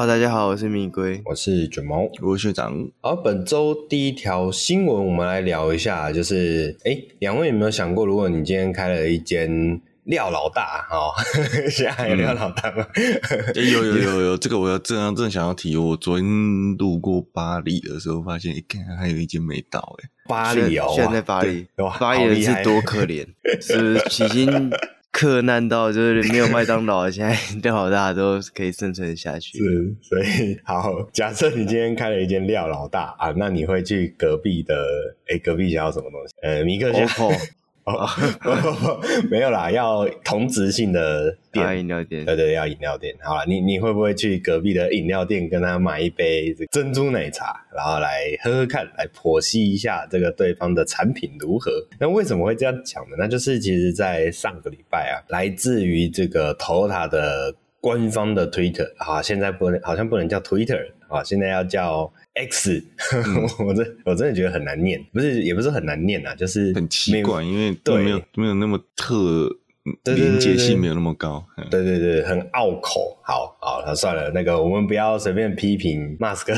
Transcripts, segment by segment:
好，大家好，我是米龟，我是卷毛，我是学长。好，本周第一条新闻，我们来聊一下，就是，哎，两位有没有想过，如果你今天开了一间廖老大，哦，现在还有廖老大吗？嗯、有有有有，这个我要正正想要提，我昨天路过巴黎的时候，发现，一，看还有一间没到，哎，巴黎哦，现在在巴黎，巴黎人是多可怜，是已经。克难到就是没有麦当劳，现在料老大都可以生存下去。是，所以好，假设你今天开了一间料老大啊，那你会去隔壁的？哎，隔壁想要什么东西？呃，米克夏。哦，不不不，没有啦，要同质性的店，饮料店，对对，要饮料店。好了，你你会不会去隔壁的饮料店跟他买一杯珍珠奶茶，然后来喝喝看，来剖析一下这个对方的产品如何？那为什么会这样讲呢？那就是其实，在上个礼拜啊，来自于这个 Toyota 的官方的 Twitter 啊，现在不能，好像不能叫 Twitter 啊，现在要叫。X，、嗯、我真我真的觉得很难念，不是也不是很难念啊，就是很奇怪，因为对没有没有那么特连接性没有那么高，对对对，很拗口。好好，那算了，那个我们不要随便批评马斯克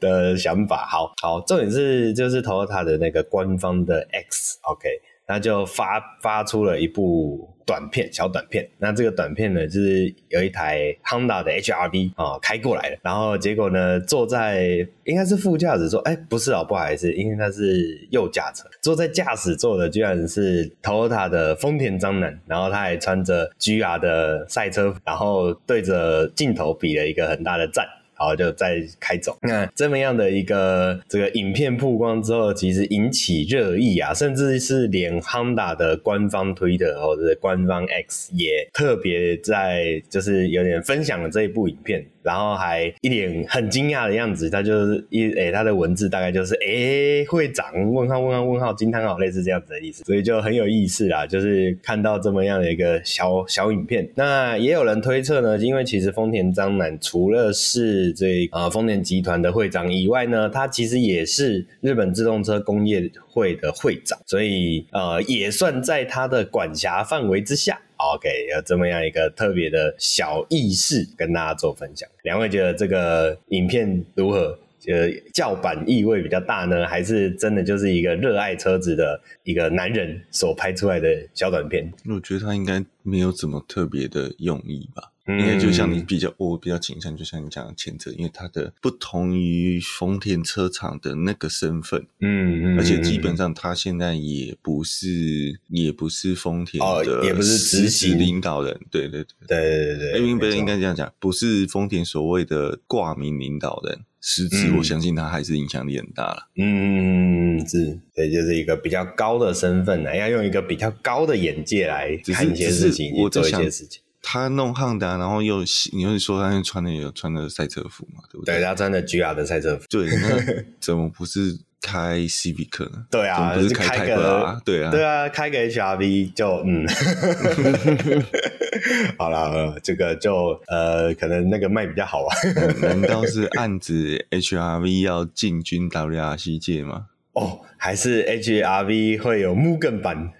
的想法。好好，重点是就是 Toyota 的那个官方的 X，OK，、okay, 那就发发出了一部。短片，小短片，那这个短片呢，就是有一台 Honda 的 HRV 啊、哦、开过来了，然后结果呢，坐在应该是副驾驶座，哎，不是哦，不好意思，因为他是右驾车，坐在驾驶座的居然是 Toyota 的丰田章男，然后他还穿着 GR 的赛车，然后对着镜头比了一个很大的赞。好，就再开走。那这么样的一个这个影片曝光之后，其实引起热议啊，甚至是连 Honda 的官方推特或者是官方 X 也特别在就是有点分享了这一部影片。然后还一脸很惊讶的样子，他就是一诶、他的文字大概就是诶、会长问号问号问号惊叹号，类似这样子的意思，所以就很有意思啦。就是看到这么样的一个小小影片，那也有人推测呢，因为其实丰田章男除了是这呃丰田集团的会长以外呢，他其实也是日本自动车工业会的会长，所以呃也算在他的管辖范围之下。OK，有这么样一个特别的小意识跟大家做分享。两位觉得这个影片如何？呃，叫板意味比较大呢，还是真的就是一个热爱车子的一个男人所拍出来的小短片？我觉得他应该没有怎么特别的用意吧。因为就像你比较，我比较倾向，就像你讲的前者，因为它的不同于丰田车厂的那个身份，嗯嗯，而且基本上他现在也不是，也不是丰田的，也不是执行领导人，对对对。对对对，因为不是应该这样讲，不是丰田所谓的挂名领导人，实质我相信他还是影响力很大了，嗯嗯是，对，就是一个比较高的身份呢，要用一个比较高的眼界来看一些事情，我做一些事情。他弄汉达，然后又你又说他穿的有穿的赛车服嘛，对不对？对，他穿的 GR 的赛车服。对，那怎么不是开 Civic 呢？对啊，不是开 Type R 啊？对啊，对啊，开个 HRV 就嗯，好了，这个就呃，可能那个卖比较好啊。难道是暗指 HRV 要进军 WRC 界吗？哦，还是 HRV 会有 Mugen 版？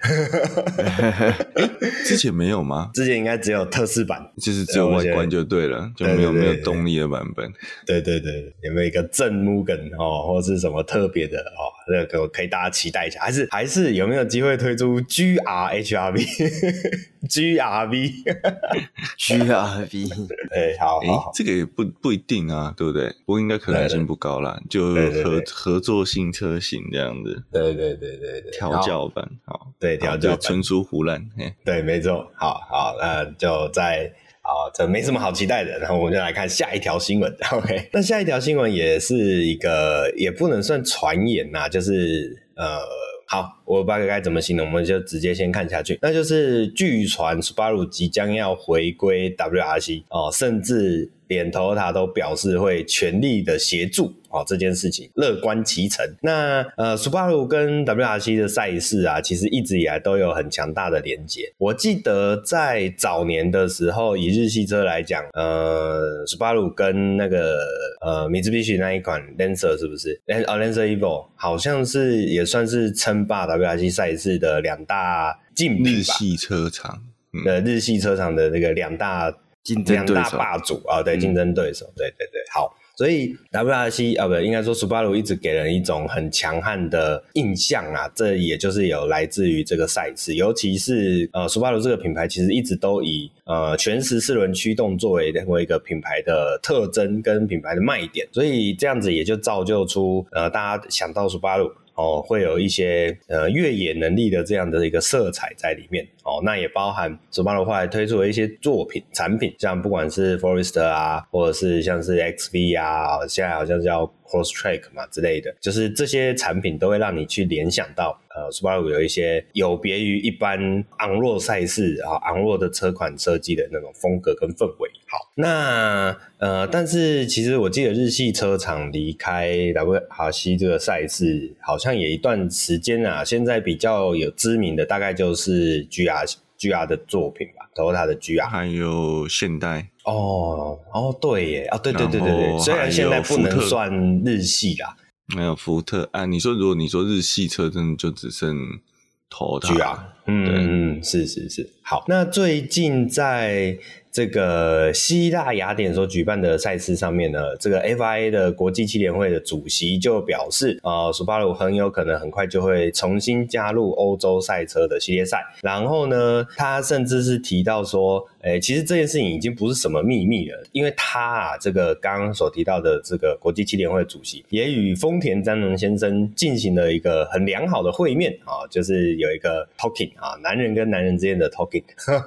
之前没有吗？之前应该只有特仕版，就是只有外观就对了，就没有没有动力的版本。对对对，有没有一个正 Mugen 哦，或是什么特别的哦？那个可以大家期待一下。还是还是有没有机会推出 GR HRV？GRV，GRV，哎，好，好，这个也不不一定啊，对不对？不过应该可能性不高啦，就合合作性车型。这样子，对对对对对，调教版，好，对调教纯属唬烂，对，没错，好好，那就在好，这没什么好期待的，然后我们就来看下一条新闻，OK，那下一条新闻也是一个，也不能算传言呐，就是呃，好，我不知道该怎么形容，我们就直接先看下去，那就是据传 Subaru 即将要回归 WRC 哦，甚至连 Toyota 都表示会全力的协助。哦，这件事情乐观其成。那呃，Subaru 跟 WRC 的赛事啊，其实一直以来都有很强大的连结。我记得在早年的时候，以日系车来讲，呃，Subaru 跟那个呃，Mitsubishi 那一款 Lancer 是不是？哦，Lancer Evo 好像是也算是称霸的 WRC 赛事的两大竞。日系车厂，呃，日系车厂的那个两大竞。两大霸主啊，对，竞争对手，对对对，好。所以 WRC 啊，不，应该说 Subaru 一直给人一种很强悍的印象啊，这也就是有来自于这个赛事，尤其是呃，Subaru 这个品牌其实一直都以呃全时四轮驱动作为为一个品牌的特征跟品牌的卖点，所以这样子也就造就出呃大家想到 Subaru。哦，会有一些呃越野能力的这样的一个色彩在里面。哦，那也包含索巴罗派推出的一些作品产品，像不管是 Forester 啊，或者是像是 XV 啊，现在好像叫 cross track 嘛之类的，就是这些产品都会让你去联想到呃 Subaru 有一些有别于一般昂若赛事啊昂若的车款设计的那种风格跟氛围。好，那呃，但是其实我记得日系车厂离开 WRC 这个赛事，好像也一段时间啊。现在比较有知名的，大概就是 GR GR 的作品吧，Toyota 的 GR，还有现代。哦哦，对耶，哦对对对对对，虽然现在不能算日系啦，没有福特啊。你说如果你说日系车，真的就只剩 Toyota GR，嗯嗯，是是是。好，那最近在。这个希腊雅典所举办的赛事上面呢，这个 FIA 的国际汽联会的主席就表示，呃，Subaru 很有可能很快就会重新加入欧洲赛车的系列赛。然后呢，他甚至是提到说，诶，其实这件事情已经不是什么秘密了，因为他啊，这个刚刚所提到的这个国际汽联会主席，也与丰田章男先生进行了一个很良好的会面啊，就是有一个 talking 啊，男人跟男人之间的 talking。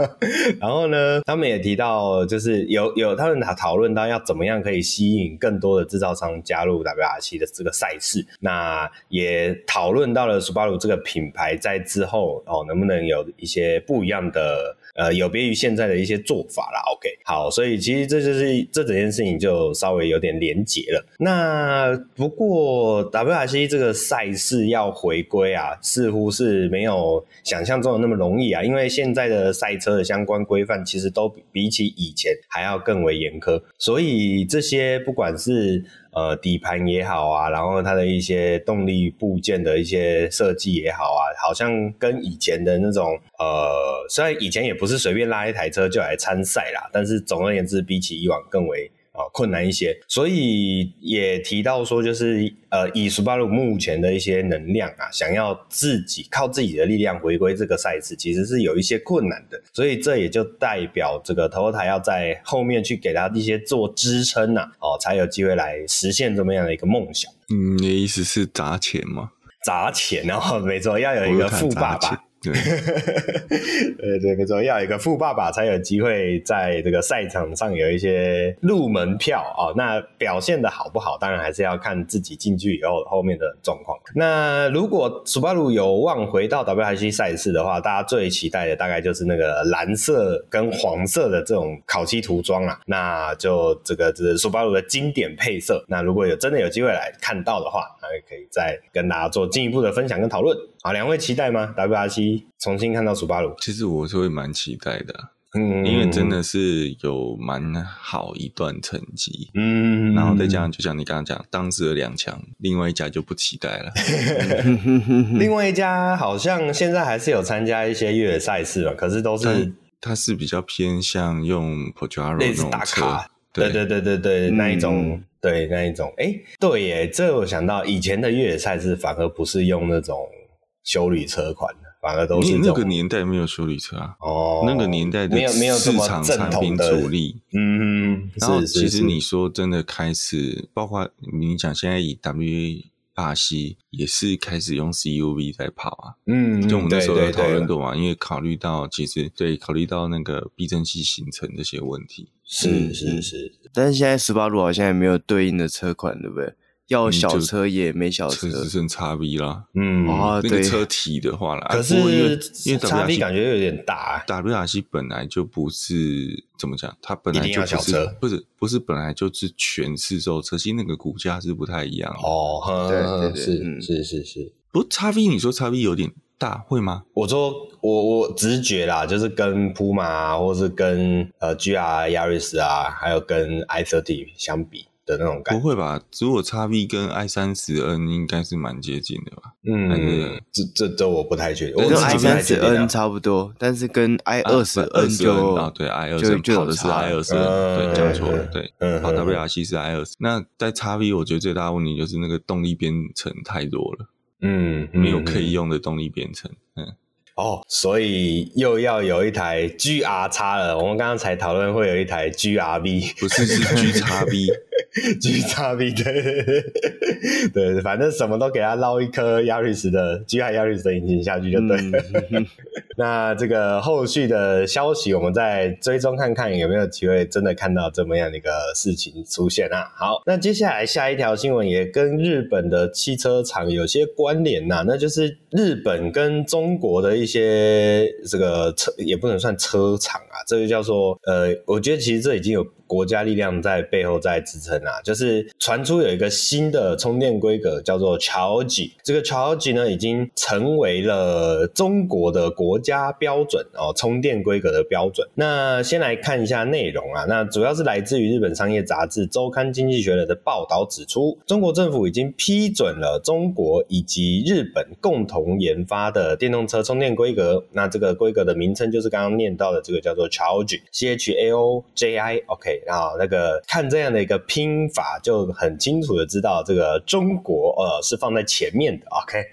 然后呢，他们也提到。就是有有他们讨讨论到要怎么样可以吸引更多的制造商加入 WRC 的这个赛事，那也讨论到了 Subaru 这个品牌在之后哦能不能有一些不一样的。呃，有别于现在的一些做法啦。OK，好，所以其实这就是这整件事情就稍微有点连结了。那不过 WRC 这个赛事要回归啊，似乎是没有想象中的那么容易啊，因为现在的赛车的相关规范其实都比起以前还要更为严苛，所以这些不管是。呃，底盘也好啊，然后它的一些动力部件的一些设计也好啊，好像跟以前的那种呃，虽然以前也不是随便拉一台车就来参赛啦，但是总而言之，比起以往更为。啊，困难一些，所以也提到说，就是呃，以 Subaru 目前的一些能量啊，想要自己靠自己的力量回归这个赛事，其实是有一些困难的。所以这也就代表这个 Toyota 要在后面去给他一些做支撑呐、啊，哦，才有机会来实现这么样的一个梦想。嗯，你的意思是砸钱吗？砸钱，然后没错，要有一个富爸爸。对，对 对，没错，要一个富爸爸才有机会在这个赛场上有一些入门票啊、那表现的好不好，当然还是要看自己进去以后后面的状况。那如果 Subaru 有望回到 WRC 赛事的话，大家最期待的大概就是那个蓝色跟黄色的这种烤漆涂装啊。那就这个是 Subaru 的经典配色。那如果有真的有机会来看到的话，那也可以再跟大家做进一步的分享跟讨论。好，两位期待吗？WRC 重新看到楚巴鲁，其实我是会蛮期待的，嗯，因为真的是有蛮好一段成绩，嗯，然后再加上就像你刚刚讲，当时的两强，另外一家就不期待了，另外一家好像现在还是有参加一些越野赛事吧，可是都是它是比较偏向用 Pojaro 那种车，对。对对对对，那一种，对那一种，哎，对耶，这我想到以前的越野赛事反而不是用那种。修理车款的，反而都是那个年代没有修理车啊。哦，那个年代的没有市场产品主力，嗯，然后其实你说真的开始，包括你讲现在以 WRC 也是开始用 CUV 在跑啊。嗯，就我们那时候有讨论过嘛，因为考虑到其实对考虑到那个避震器形成这些问题，是是是。但是现在斯巴鲁好像也没有对应的车款，对不对？要小车也没小车，只剩 XV 啦。嗯，哦，那个车体的话啦，可是因为因为 XV 感觉有点大。WRC 本来就不是怎么讲，它本来就不是，不是不是本来就是全四座车其实，那个骨架是不太一样。哦，对对对，是是是是。不，XV 你说 XV 有点大，会吗？我说我我直觉啦，就是跟 Puma 或是跟呃 GR Yaris 啊，还有跟 ICity 相比。的那种感觉。不会吧？如果 XV 跟 i 三十 N 应该是蛮接近的吧？嗯，这这这我不太确定。我跟 i 三十 N 差不多，但是跟 i 二十 N 就啊，对 i 二十跑的是 i 二十 N，对，讲错了，对，跑 WRC 是 i 二十。那在 XV 我觉得最大的问题就是那个动力编程太弱了，嗯，没有可以用的动力编程，嗯。哦，所以又要有一台 G R 叉了。我们刚刚才讨论会有一台 G R V，不是是 G X V，G X V 对对对对，反正什么都给他捞一颗 Yaris 的 G R Yaris 的引擎下去就对了。嗯、那这个后续的消息，我们再追踪看看有没有机会真的看到这么样的一个事情出现啊。好，那接下来下一条新闻也跟日本的汽车厂有些关联呐、啊，那就是日本跟中国的。一些这个车也不能算车厂啊，这个叫做呃，我觉得其实这已经有。国家力量在背后在支撑啊，就是传出有一个新的充电规格叫做 Charge，这个 Charge 呢已经成为了中国的国家标准哦，充电规格的标准。那先来看一下内容啊，那主要是来自于日本商业杂志周刊经济学人的报道指出，中国政府已经批准了中国以及日本共同研发的电动车充电规格。那这个规格的名称就是刚刚念到的这个叫做 Charge，C H A O J I，OK。啊，那个看这样的一个拼法，就很清楚的知道这个中国呃是放在前面的。OK，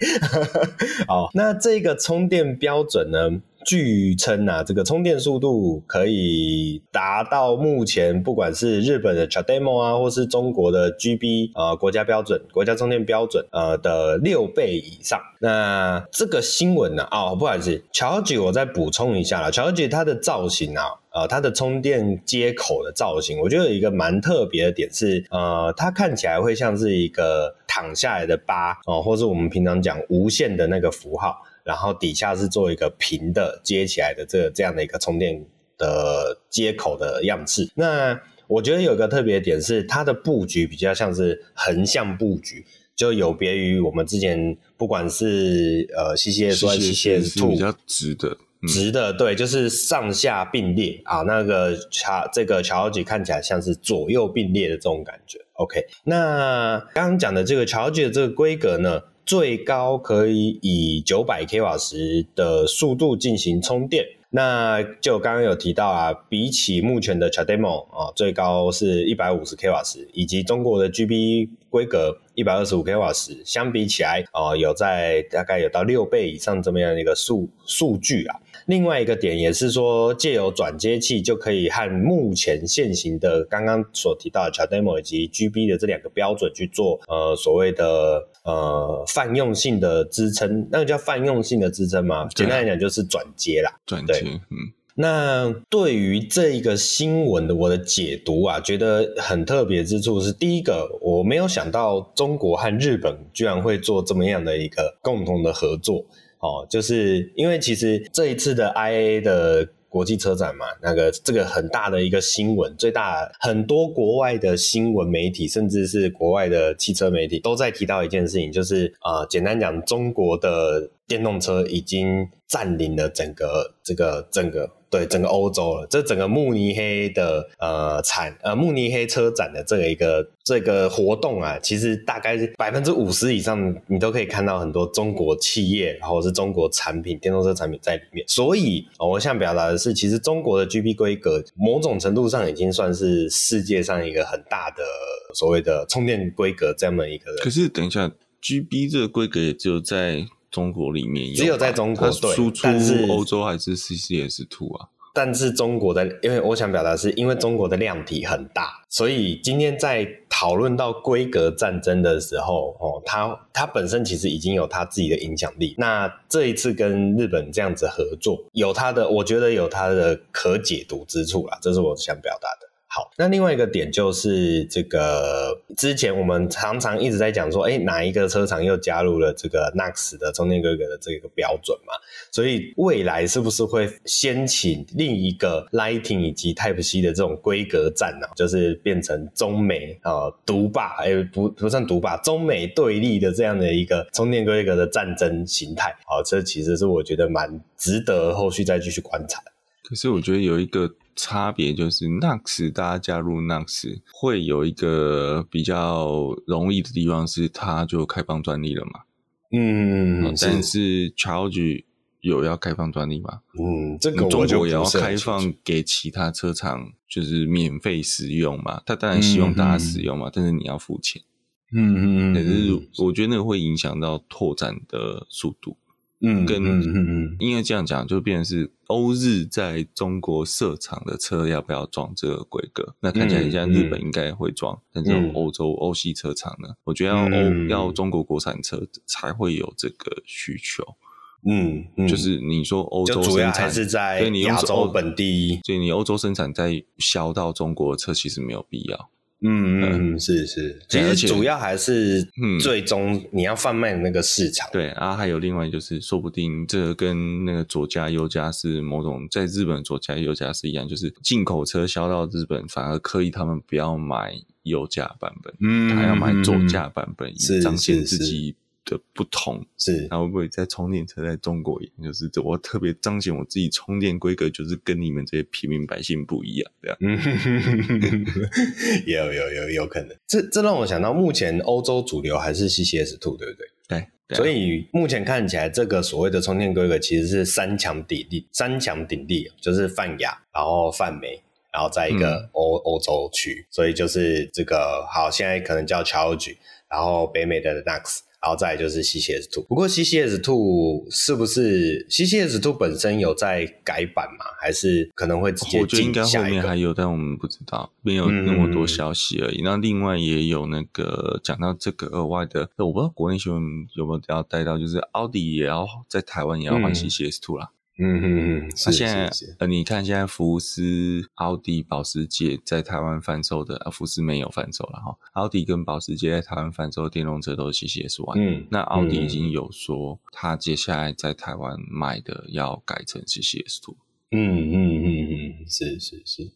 好，那这个充电标准呢？据称啊，这个充电速度可以达到目前不管是日本的 CHAdeMO 啊，或是中国的 GB 呃国家标准、国家充电标准呃的六倍以上。那这个新闻呢、哦，不好意思，Charge 我再补充一下啦，Charge 它的造型啊，呃，它的充电接口的造型，我觉得有一个蛮特别的点是，呃，它看起来会像是一个躺下来的八哦、呃，或是我们平常讲无线的那个符号。然后底下是做一个平的接起来的这个这样的一个充电的接口的样式。那我觉得有一个特别点是，它的布局比较像是横向布局，就有别于我们之前不管是呃 CCS 或 CCS2 比较直的，嗯、直的对，就是上下并列啊。那个乔这个乔吉看起来像是左右并列的这种感觉。OK，那刚刚讲的这个乔吉的这个规格呢？最高可以以九百 k 瓦时的速度进行充电，那就刚刚有提到啊，比起目前的 CHAdeMO 啊，最高是一百五十 k 瓦时，以及中国的 GB 规格一百二十五 k 瓦时，相比起来啊，有在大概有到六倍以上这么样的一个数数据啊。另外一个点也是说，借由转接器就可以和目前现行的刚刚所提到的 CHAdeMO 以及 GB 的这两个标准去做呃所谓的呃泛用性的支撑，那个叫泛用性的支撑吗？简单来讲就是转接啦。转接，嗯。那对于这一个新闻的我的解读啊，觉得很特别之处是，第一个我没有想到中国和日本居然会做这么样的一个共同的合作。哦，就是因为其实这一次的 IA 的国际车展嘛，那个这个很大的一个新闻，最大很多国外的新闻媒体，甚至是国外的汽车媒体都在提到一件事情，就是啊、简单讲，中国的电动车已经占领了整个这个整个。对整个欧洲了，这整个慕尼黑的呃产呃慕尼黑车展的这个一个这个活动啊，其实大概是百分之五十以上，你都可以看到很多中国企业，然后是中国产品电动车产品在里面。所以我想表达的是，其实中国的 GB 规格某种程度上已经算是世界上一个很大的所谓的充电规格这么一个。可是等一下，GB 这个规格也只有在。中国里面只有在中国对，输出欧洲还是 CCS Two 啊？但是中国的，因为我想表达是因为中国的量体很大，所以今天在讨论到规格战争的时候，哦，它它本身其实已经有它自己的影响力。那这一次跟日本这样子合作，有它的，我觉得有它的可解读之处啦，这是我想表达的。好，那另外一个点就是这个，之前我们常常一直在讲说，哎，哪一个车厂又加入了这个 NACS 的充电规格的这个标准嘛？所以未来是不是会掀起另一个 Lighting 以及 Type C 的这种规格战呢？就是变成中美啊独霸，哎，不不算独霸，中美对立的这样的一个充电规格的战争形态。好，这其实是我觉得蛮值得后续再继续观察。可是我觉得有一个。差别就是 NACS 大家加入 NACS 会有一个比较容易的地方是，它就开放专利了嘛。嗯，但是 Charge 有要开放专利吗？嗯，这个中国也要开放给其他车厂，就是免费使用嘛。他当然希望大家使用嘛，嗯、但是你要付钱。嗯嗯嗯。可是我觉得那个会影响到拓展的速度。嗯，跟嗯嗯嗯，因为这样讲就变成是欧日在中国设厂的车要不要装这个规格？那看起来现在日本应该会装，嗯、但是欧洲欧系车厂呢？我觉得要欧、嗯、要中国国产车才会有这个需求。嗯，嗯就是你说欧洲生产还是在亚洲本地，所以你欧洲生产再销到中国的车其实没有必要。嗯嗯是是，其实主要还是最终你要贩卖的那个市场。嗯、对啊，还有另外就是，说不定这个跟那个左家右家是某种在日本左家右家是一样，就是进口车销到日本，反而刻意他们不要买右驾版本，嗯，他要买左驾版本，以彰显自己。的不同是，然后会不会在充电车在中国也就是这，我特别彰显我自己充电规格，就是跟你们这些平民百姓不一样，这样。嗯，有有有有可能，这这让我想到，目前欧洲主流还是 CCS Two，对不对？对。对所以目前看起来，这个所谓的充电规格其实是三强鼎立，三强鼎立，就是泛亚，然后泛美，然后在一个欧、嗯、欧洲区，所以就是这个好，现在可能叫 Charge，然后北美的 NACS。然后再来就是 CCS Two，不过 CCS Two 是不是 CCS Two 本身有在改版吗？还是可能会直接？我觉得应该后面还有，但我们不知道，没有那么多消息而已。那、嗯、另外也有那个讲到这个额外的，我不知道国内新闻有没有要带到，就是奥迪也要在台湾也要换 CCS Two 啦。嗯嗯嗯嗯，那现在呃，你看现在福斯、奥迪、保时捷在台湾贩售的，啊，福斯没有贩售了哈。奥迪跟保时捷在台湾贩售的电动车都是 CCS One。嗯，那奥迪已经有说，他接下来在台湾卖的要改成 CCS Two。嗯嗯嗯嗯，是是是。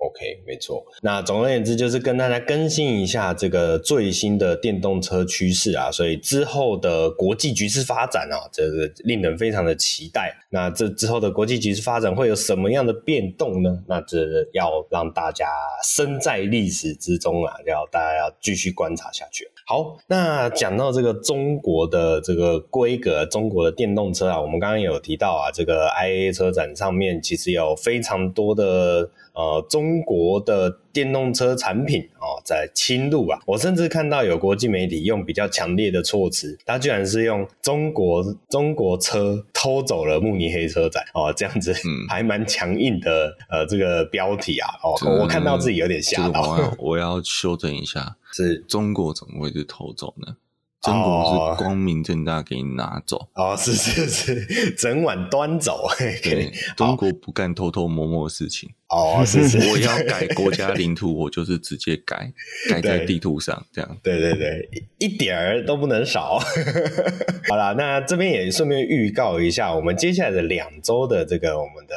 OK，没错。那总而言之，就是跟大家更新一下这个最新的电动车趋势啊。所以之后的国际局势发展啊，这个令人非常的期待。那这之后的国际局势发展会有什么样的变动呢？那这要让大家身在历史之中啊，要大家要继续观察下去。好，那讲到这个中国的这个规格，中国的电动车啊，我们刚刚有提到啊，这个 IA 车展上面其实有非常多的。呃，中国的电动车产品哦，在侵入啊！我甚至看到有国际媒体用比较强烈的措辞，他居然是用中国中国车偷走了慕尼黑车展哦，这样子，嗯，还蛮强硬的呃，这个标题啊哦，我看到自己有点吓到。我要，我要修正一下，是中国怎么会是偷走呢？中国是光明正大给你拿走哦，是是是，整碗端走。对，中国不干偷偷摸摸的事情哦，是是，我要改国家领土，我就是直接改，改在地图上这样。对对对，一点儿都不能少。好啦，那这边也顺便预告一下，我们接下来的两周的这个我们的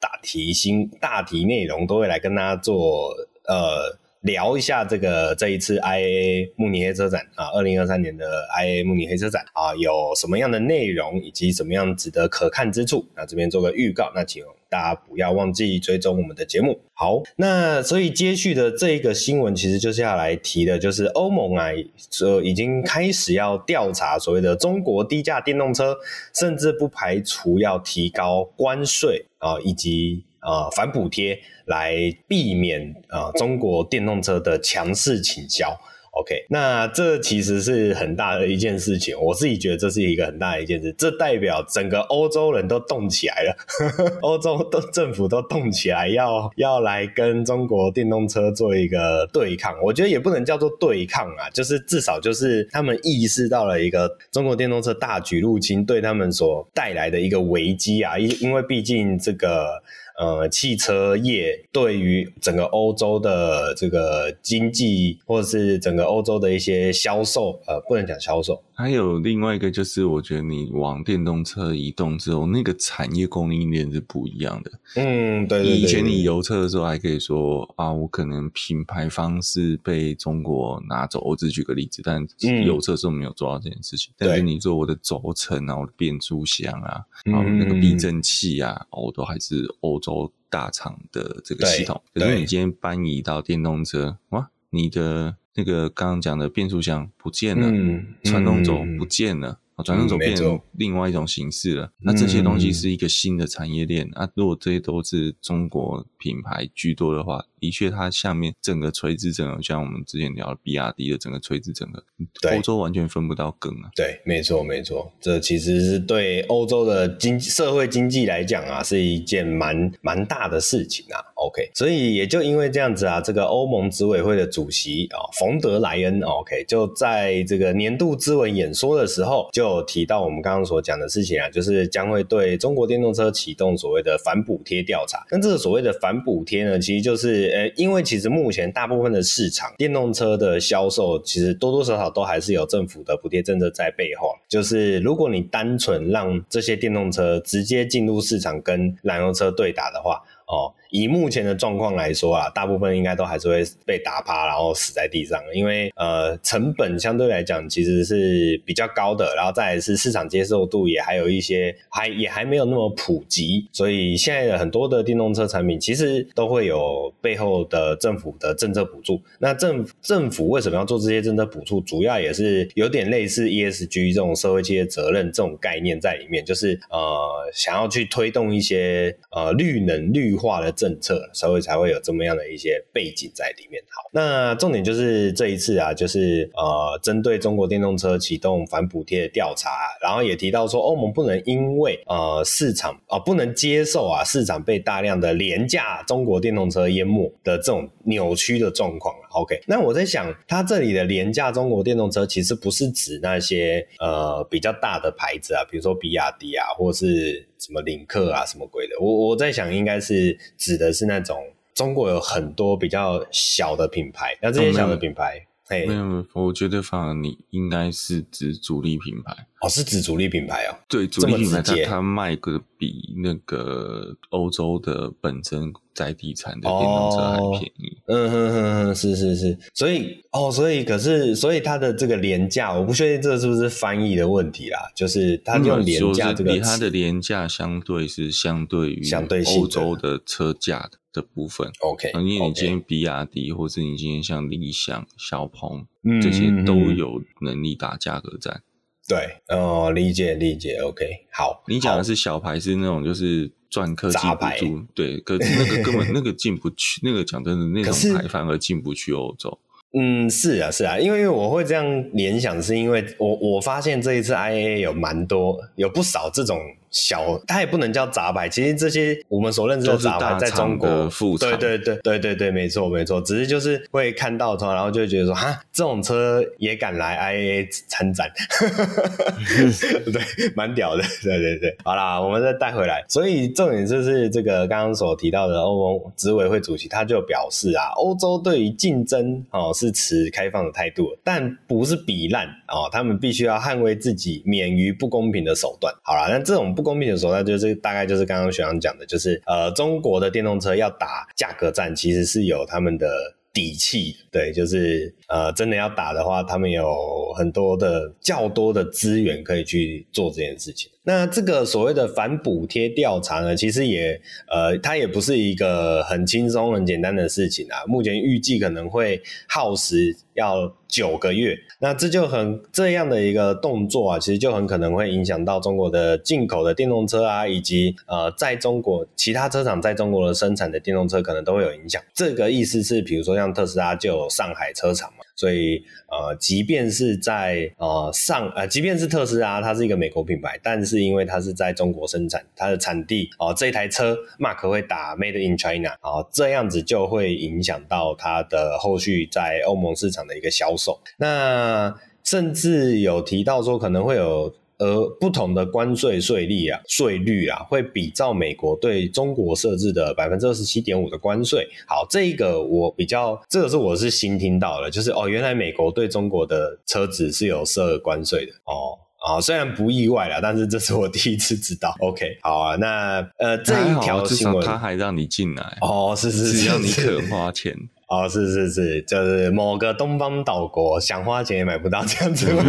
大题新大题内容，都会来跟大家做呃。聊一下这个这一次 I A 慕尼黑车展啊，二零二三年的 IAA 慕尼黑车展啊，有什么样的内容以及什么样值得可看之处？那这边做个预告，那请大家不要忘记追踪我们的节目。好，那所以接续的这一个新闻，其实就是要来提的，就是欧盟啊，说已经开始要调查所谓的中国低价电动车，甚至不排除要提高关税啊，以及。呃，反补贴来避免呃中国电动车的强势倾销。OK，那这其实是很大的一件事情，我自己觉得这是一个很大的一件事，这代表整个欧洲人都动起来了，欧洲都政府都动起来要，要要来跟中国电动车做一个对抗。我觉得也不能叫做对抗啊，就是至少就是他们意识到了一个中国电动车大举入侵对他们所带来的一个危机啊，因因为毕竟这个。呃，汽车业对于整个欧洲的这个经济，或者是整个欧洲的一些销售，呃，不能讲销售。还有另外一个就是，我觉得你往电动车移动之后，那个产业供应链是不一样的。嗯，对，对，对。以前你油车的时候还可以说啊，我可能品牌方是被中国拿走。我只举个例子，但油车是没有做到这件事情。嗯、但是你做我的轴承啊，我的变速箱啊，然后那个避震器啊，我、嗯、都还是欧。洲大厂的这个系统。可是你今天搬移到电动车，哇，你的那个刚刚讲的变速箱不见了，嗯，传动轴不见了。传动轴变成另外一种形式了，嗯、那这些东西是一个新的产业链。啊、如果这些都是中国品牌居多的话，的确它下面整个垂直整合，像我们之前聊的比亚迪的整个垂直整合，欧洲完全分不到羹啊。对，没错没错，这其实是对欧洲的经社会经济来讲啊，是一件蛮蛮大的事情啊。OK，所以也就因为这样子啊，这个欧盟执委会的主席啊，冯德莱恩，OK，就在这个年度咨文演说的时候就。有提到我们刚刚所讲的事情啊，就是将会对中国电动车启动所谓的反补贴调查。那这个所谓的反补贴呢，其实就是呃，因为其实目前大部分的市场电动车的销售，其实多多少少都还是有政府的补贴政策在背后。就是如果你单纯让这些电动车直接进入市场跟燃油车对打的话，哦。以目前的状况来说啊，大部分应该都还是会被打趴，然后死在地上，因为呃成本相对来讲其实是比较高的，然后再来是市场接受度也还有一些还也还没有那么普及，所以现在的很多的电动车产品其实都会有背后的政府的政策补助。那政政府为什么要做这些政策补助？主要也是有点类似 ESG 这种社会企业责任这种概念在里面，就是呃想要去推动一些呃绿能绿化的。政策，所以才会有这么样的一些背景在里面。好，那重点就是这一次啊，就是呃，针对中国电动车启动反补贴的调查，然后也提到说，欧盟不能因为呃市场啊、呃、不能接受啊市场被大量的廉价中国电动车淹没的这种扭曲的状况。OK，那我在想，它这里的廉价中国电动车其实不是指那些呃比较大的牌子啊，比如说比亚迪啊，或是。什么领克啊，什么鬼的？我我在想，应该是指的是那种中国有很多比较小的品牌，那这些小的品牌，嘿，没有没有，我觉得反而你应该是指主力品牌。哦，是指主力品牌哦。对，主力品牌它它卖个比那个欧洲的本身在地产的电动车还便宜。嗯哼哼哼，是是是。所以哦，所以可是所以它的这个廉价，我不确定这是不是翻译的问题啦。就是它用廉价这个，比它的廉价相对是相对于相对欧洲的车价的部分。OK，因为你今天比亚迪，或是你今天像理想、小鹏、嗯、这些都有能力打价格战。对，哦，理解理解，OK，好。你讲的是小牌，是那种就是赚科技补助，对，可是那个根本那个进不去，那个讲真的，那种牌反而进不去欧洲。嗯，是啊，是啊，因为我会这样联想，是因为我我发现这一次 IAA 有蛮多，有不少这种。小，它也不能叫杂牌。其实这些我们所认知的杂牌，在中国，对对对对对对，没错没错。只是就是会看到它，然后就会觉得说，哈，这种车也敢来 IAA 参展 对，蛮屌的。对对对，好啦，我们再带回来。所以重点就是这个刚刚所提到的欧盟执委会主席，他就表示啊，欧洲对于竞争哦是持开放的态度，但不是比烂哦，他们必须要捍卫自己免于不公平的手段。好啦，那这种不。公平的时候，那就是大概就是刚刚学长讲的，就是呃，中国的电动车要打价格战，其实是有他们的底气，对，就是呃，真的要打的话，他们有很多的较多的资源可以去做这件事情。那这个所谓的反补贴调查呢，其实也呃，它也不是一个很轻松、很简单的事情啊。目前预计可能会耗时要九个月，那这就很这样的一个动作啊，其实就很可能会影响到中国的进口的电动车啊，以及呃，在中国其他车厂在中国的生产的电动车可能都会有影响。这个意思是，比如说像特斯拉就有上海车厂嘛。所以，呃，即便是在呃上呃，即便是特斯拉，它是一个美国品牌，但是因为它是在中国生产，它的产地哦、这一台车 Mark 会打 Made in China 啊、这样子就会影响到它的后续在欧盟市场的一个销售。那甚至有提到说，可能会有。而不同的关税税率啊，税率啊，会比照美国对中国设置的百分之二十七点五的关税。好，这一个我比较，这个是我是新听到的，就是哦，原来美国对中国的车子是有设关税的哦。啊、哦，虽然不意外啦，但是这是我第一次知道。OK，好啊，那呃，这一条新闻他还让你进来哦，是是是，只要你肯花钱。哦，是是是，就是某个东方岛国想花钱也买不到这样子。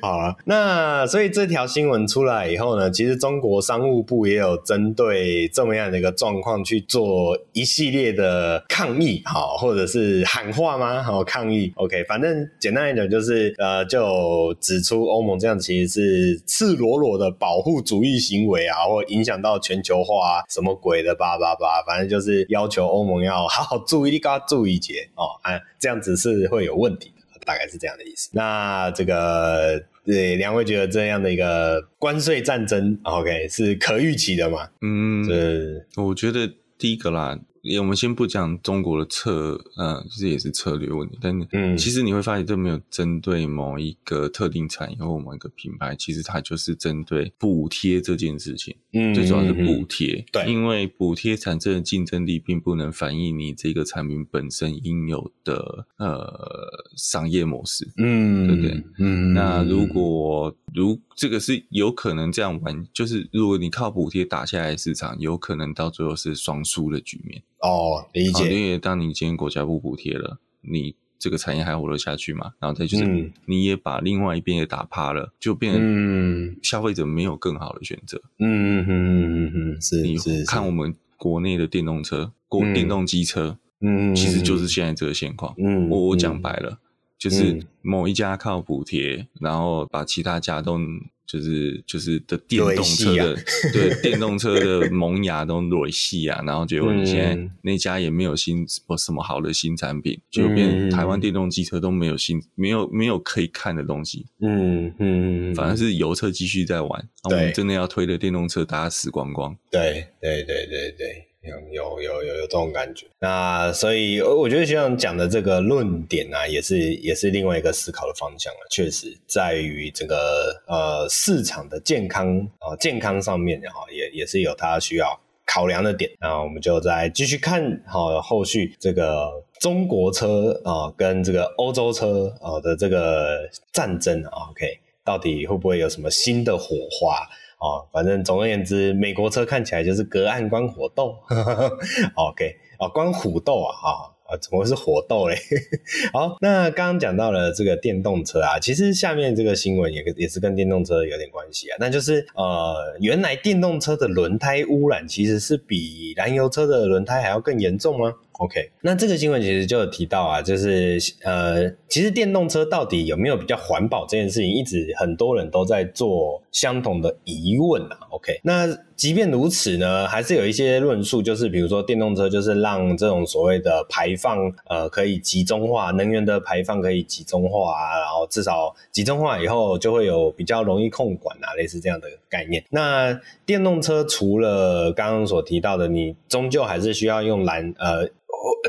好了，那所以这条新闻出来以后呢，其实中国商务部也有针对这么样的一个状况去做一系列的抗议，好，或者是喊话吗？好，抗议，OK，反正简单一点就是，呃，就指出欧盟这样其实是赤裸裸的保护主义行为啊，或影响到全球化啊，什么鬼的吧吧吧，反正就是要求欧盟要好好注意，你给他注意一些哦，啊，这样子是会有问题的。大概是这样的意思。那这个对两位觉得这样的一个关税战争，OK 是可预期的吗？嗯，是我觉得第一个啦。我们先不讲中国的策，呃，其实也是策略问题。但是，其实你会发现，这没有针对某一个特定产业或某一个品牌，其实它就是针对补贴这件事情。嗯，最主要是补贴。对，因为补贴产生的竞争力，并不能反映你这个产品本身应有的呃商业模式。嗯，对不对？嗯，那如果如这个是有可能这样玩，就是如果你靠补贴打下来市场，有可能到最后是双输的局面。哦，理解。因为当你今天国家不补贴了，你这个产业还活得下去吗？然后再就是，你也把另外一边也打趴了，就变成消费者没有更好的选择。嗯嗯嗯嗯嗯，是。你看我们国内的电动车，国电动机车，嗯，其实就是现在这个现况。嗯，我我讲白了，就是某一家靠补贴，然后把其他家都。就是就是的电动车的对电动车的萌芽都落细啊，然后结果你现在那家也没有新不什么好的新产品，就变台湾电动机车都没有新没有没有可以看的东西，嗯嗯，反正是油车继续在玩，我们真的要推的电动车大家死光光，对对对对对。有有有有这种感觉，那所以我觉得学长讲的这个论点啊，也是也是另外一个思考的方向了。确实，在于这个呃市场的健康啊、呃、健康上面哈，也也是有它需要考量的点。那我们就再继续看好后续这个中国车啊、呃、跟这个欧洲车啊的这个战争啊，OK，到底会不会有什么新的火花？哦，反正总而言之，美国车看起来就是隔岸观火斗。OK，哦，观虎斗啊，啊、哦、啊，怎么会是火斗嘞？好，那刚刚讲到了这个电动车啊，其实下面这个新闻也也是跟电动车有点关系啊。那就是呃，原来电动车的轮胎污染其实是比燃油车的轮胎还要更严重吗？OK，那这个新闻其实就有提到啊，就是呃，其实电动车到底有没有比较环保这件事情，一直很多人都在做相同的疑问啊。OK，那即便如此呢，还是有一些论述，就是比如说电动车就是让这种所谓的排放呃可以集中化，能源的排放可以集中化啊，然后至少集中化以后就会有比较容易控管啊，类似这样的概念。那电动车除了刚刚所提到的，你终究还是需要用燃呃。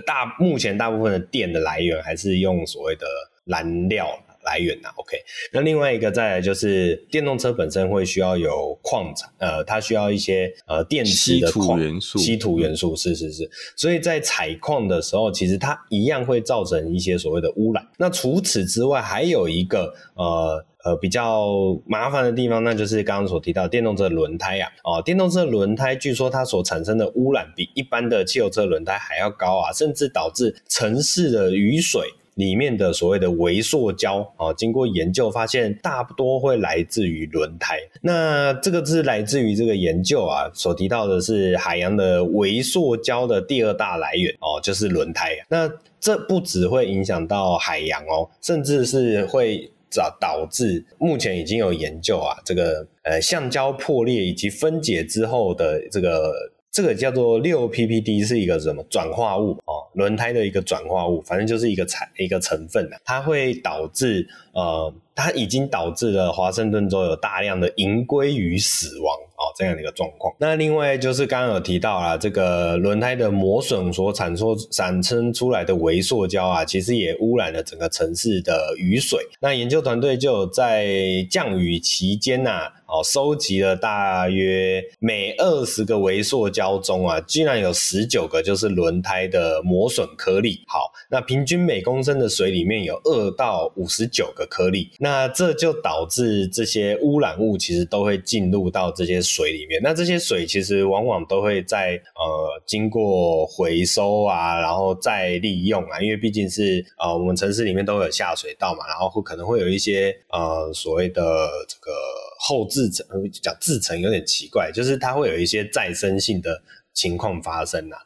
大目前大部分的电的来源还是用所谓的燃料来源呐，OK。那另外一个再来就是电动车本身会需要有矿产，呃，它需要一些呃电池的矿，稀土元素，稀土元素是是是。所以在采矿的时候，其实它一样会造成一些所谓的污染。那除此之外，还有一个呃。呃，比较麻烦的地方，那就是刚刚所提到电动车轮胎呀，啊，哦，电动车轮胎据说它所产生的污染比一般的汽油车轮胎还要高啊，甚至导致城市的雨水里面的所谓的微塑胶啊，经过研究发现，大多会来自于轮胎。那这个是来自于这个研究啊，所提到的是海洋的微塑胶的第二大来源哦，就是轮胎。那这不只会影响到海洋哦，甚至是会。导导致目前已经有研究啊，这个呃橡胶破裂以及分解之后的这个这个叫做六 PPD 是一个什么转化物哦，轮胎的一个转化物，反正就是一个产一个成分啊，它会导致呃。它已经导致了华盛顿州有大量的银鲑鱼死亡哦，这样的一个状况。那另外就是刚刚有提到啊，这个轮胎的磨损所产出产生出来的微塑胶啊，其实也污染了整个城市的雨水。那研究团队就在降雨期间呐、哦，收集了大约每二十个微塑胶中啊，居然有十九个就是轮胎的磨损颗粒。好，那平均每公升的水里面有二到五十九个颗粒，那这就导致这些污染物其实都会进入到这些水里面。那这些水其实往往都会在呃经过回收啊，然后再利用啊，因为毕竟是呃我们城市里面都有下水道嘛，然后会可能会有一些呃所谓的这个。后制成讲制成有点奇怪，就是它会有一些再生性的情况发生啊。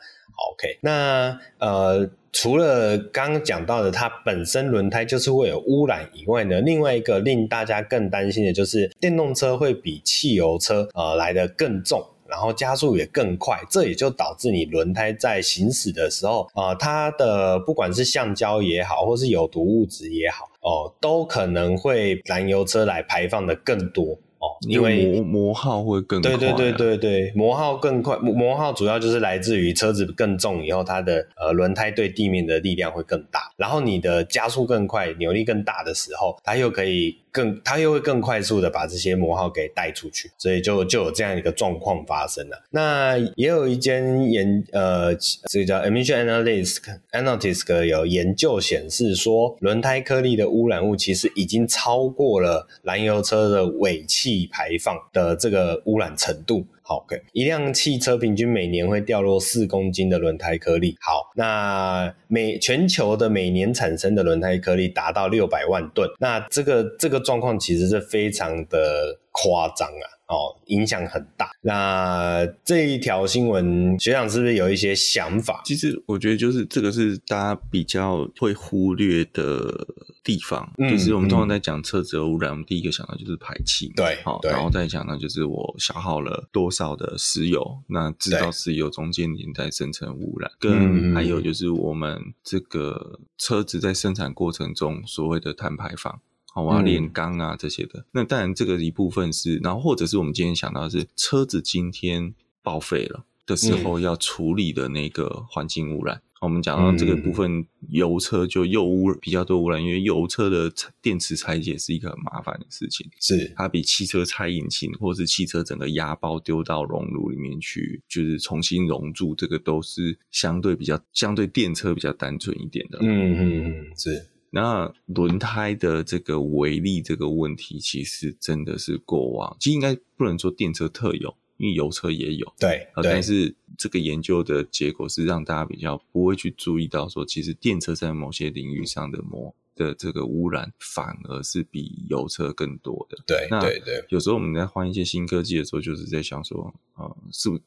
OK，那呃，除了刚刚讲到的它本身轮胎就是会有污染以外呢，另外一个令大家更担心的就是电动车会比汽油车呃来得更重，然后加速也更快，这也就导致你轮胎在行驶的时候啊、呃，它的不管是橡胶也好，或是有毒物质也好哦、都可能会燃油车来排放的更多。哦，因为磨磨耗会更快，啊，对对对对对，磨耗更快，磨耗主要就是来自于车子更重以后，它的呃轮胎对地面的力量会更大，然后你的加速更快，扭力更大的时候，它又可以。更，它又会更快速的把这些磨耗给带出去，所以就就有这样一个状况发生了。那也有一间研呃，这个叫 Emission Analyst Analyst 有研究显示说，轮胎颗粒的污染物其实已经超过了燃油车的尾气排放的这个污染程度。好，OK，一辆汽车平均每年会掉落四公斤的轮胎颗粒。好，那每全球的每年产生的轮胎颗粒达到六百万吨。那这个这个状况其实是非常的夸张啊。哦，影响很大。那这一条新闻，学长是不是有一些想法？其实我觉得就是这个是大家比较会忽略的地方。嗯，就是我们通常在讲车子的污染，嗯，我们第一个想到就是排气。对，好，然后再讲到就是我消耗了多少的石油，那制造石油中间连带生成污染，跟还有就是我们这个车子在生产过程中所谓的碳排放。好啊，炼钢啊这些的，那当然这个一部分是，然后或者是我们今天想到的是车子今天报废了的时候要处理的那个环境污染。嗯、我们讲到这个部分，油车就又污比较多污染，因为油车的电池拆解是一个很麻烦的事情，是它比汽车拆引擎或是汽车整个压包丢到熔炉里面去，就是重新熔铸，这个都是相对比较相对电车比较单纯一点的。嗯嗯嗯，是。那轮胎的这个微粒这个问题，其实真的是过往，其实应该不能说电车特有，因为油车也有。对，但是这个研究的结果是让大家比较不会去注意到，说其实电车在某些领域上的膜的这个污染，反而是比油车更多的。对，那对对。有时候我们在换一些新科技的时候，就是在想说，啊、呃，是不是？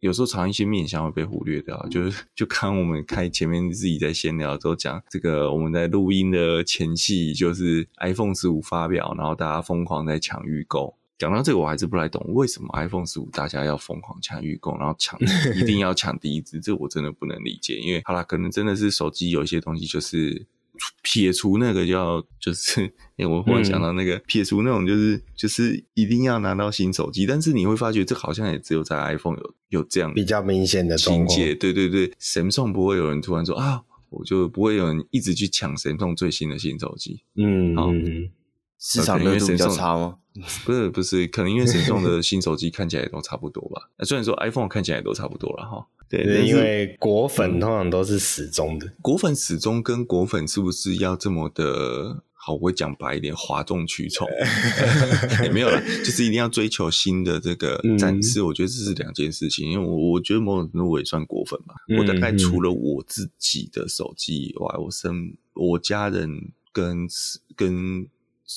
有时候常一些面向会被忽略掉，就是就看我们开前面自己在闲聊的时候讲这个，我们在录音的前戏，就是 iPhone 十五发表，然后大家疯狂在抢预购。讲到这个，我还是不太懂为什么 iPhone 十五大家要疯狂抢预购，然后抢 一定要抢第一支，这我真的不能理解。因为好啦，可能真的是手机有一些东西就是。撇除那个叫就是，我忽然想到那个、嗯、撇除那种就是就是一定要拿到新手机，但是你会发觉这好像也只有在 iPhone 有有这样比较明显的情节，对对对，Samsung 不会有人突然说啊，我就不会有人一直去抢 Samsung 最新的新手机，嗯，好，市场热度比较差吗？不是不是，可能因为 Samsung 的新手机看起来都差不多吧，虽然说 iPhone 看起来都差不多了哈。对，对，因为果粉通常都是死忠的。嗯、果粉死忠跟果粉是不是要这么的好？我会讲白一点，哗众取宠 也没有啦，就是一定要追求新的这个展示。嗯、我觉得这是两件事情，因为我我觉得某种程度我也算果粉吧。嗯、我大概除了我自己的手机以外，我身我家人跟跟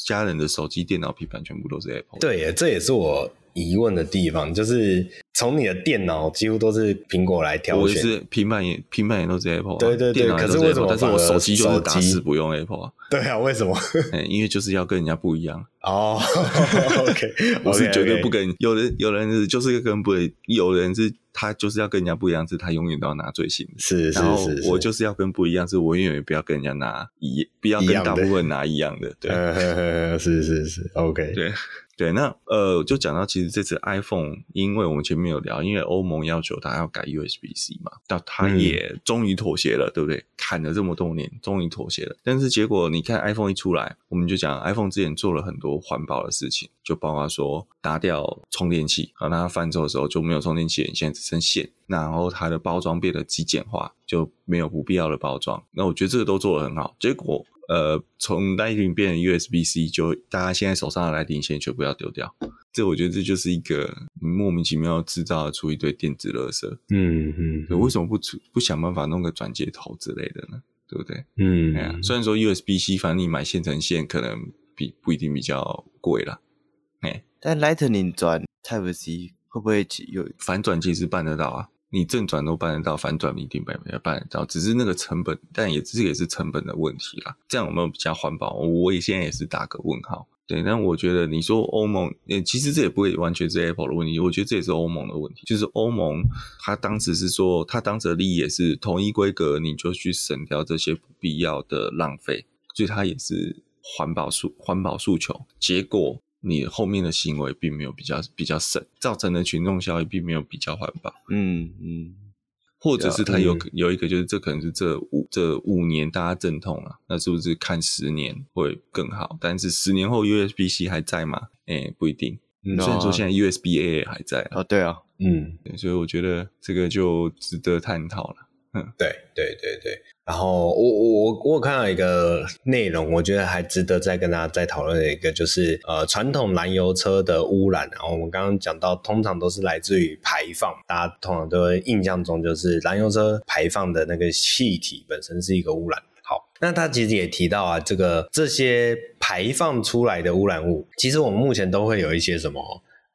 家人的手机、电脑、平板全部都是 Apple。对，这也是我疑问的地方，就是。从你的电脑几乎都是苹果来挑选，我是平板也平板也都是 Apple，啊、对对对，可是为什么？但是我手机就是打死不用 Apple 啊。对啊，为什么？因为就是要跟人家不一样 哦。Oh, OK，我是绝对不跟.有人，有人是就是跟不，有人是他就是要跟人家不一样，是他永远都要拿最新的。是是是，我就是要跟不一样，是我永远不要跟人家拿一，不要跟大部分拿一样的。样的对，是是是，OK，对。对，那呃，就讲到其实这次 iPhone，因为我们前面有聊，因为欧盟要求它要改 USB-C 嘛，那它也终于妥协了，嗯、对不对？砍了这么多年，终于妥协了。但是结果你看 iPhone 一出来，我们就讲 iPhone 之前做了很多多环保的事情，就包括说打掉充电器，然后它翻车的时候就没有充电器，现在只剩线，然后它的包装变得极简化，就没有不必要的包装。那我觉得这个都做得很好。结果呃，从 Lightning 变成 USB-C，就大家现在手上的 Lightning 线全部要丢掉。这我觉得这就是一个莫名其妙制造出一堆电子垃圾。嗯嗯，为什么不出不想办法弄个转接头之类的呢？对不对？嗯，哎呀，虽然说 USB-C，反正你买现成线可能比不一定比较贵啦。哎，但 Lightning 转 Type C 会不会有反转？其实办得到啊，你正转都办得到，反转一定办也办得到，只是那个成本，但也这也是成本的问题啦。这样有没有比较环保？我也现在也是打个问号。对，但我觉得你说欧盟，其实这也不会完全是 Apple 的问题，我觉得这也是欧盟的问题。就是欧盟，他当时是说，他当时的利益也是统一规格，你就去省掉这些不必要的浪费，所以他也是环保诉环保诉求。结果你后面的行为并没有比较比较省，造成的群众效益并没有比较环保。嗯嗯。或者是他有有一个，就是这可能是这五这五年大家阵痛了，那是不是看十年会更好？但是十年后 USB-C 还在吗？哎、欸，不一定。虽然说现在 USB-A 还在啊，对啊，嗯，所以我觉得这个就值得探讨了。嗯，对对对对。然后我我我我看到一个内容，我觉得还值得再跟大家再讨论的一个，就是呃传统燃油车的污染。然后我们刚刚讲到，通常都是来自于排放，大家通常都会印象中就是燃油车排放的那个气体本身是一个污染。好，那他其实也提到啊，这个这些排放出来的污染物，其实我们目前都会有一些什么？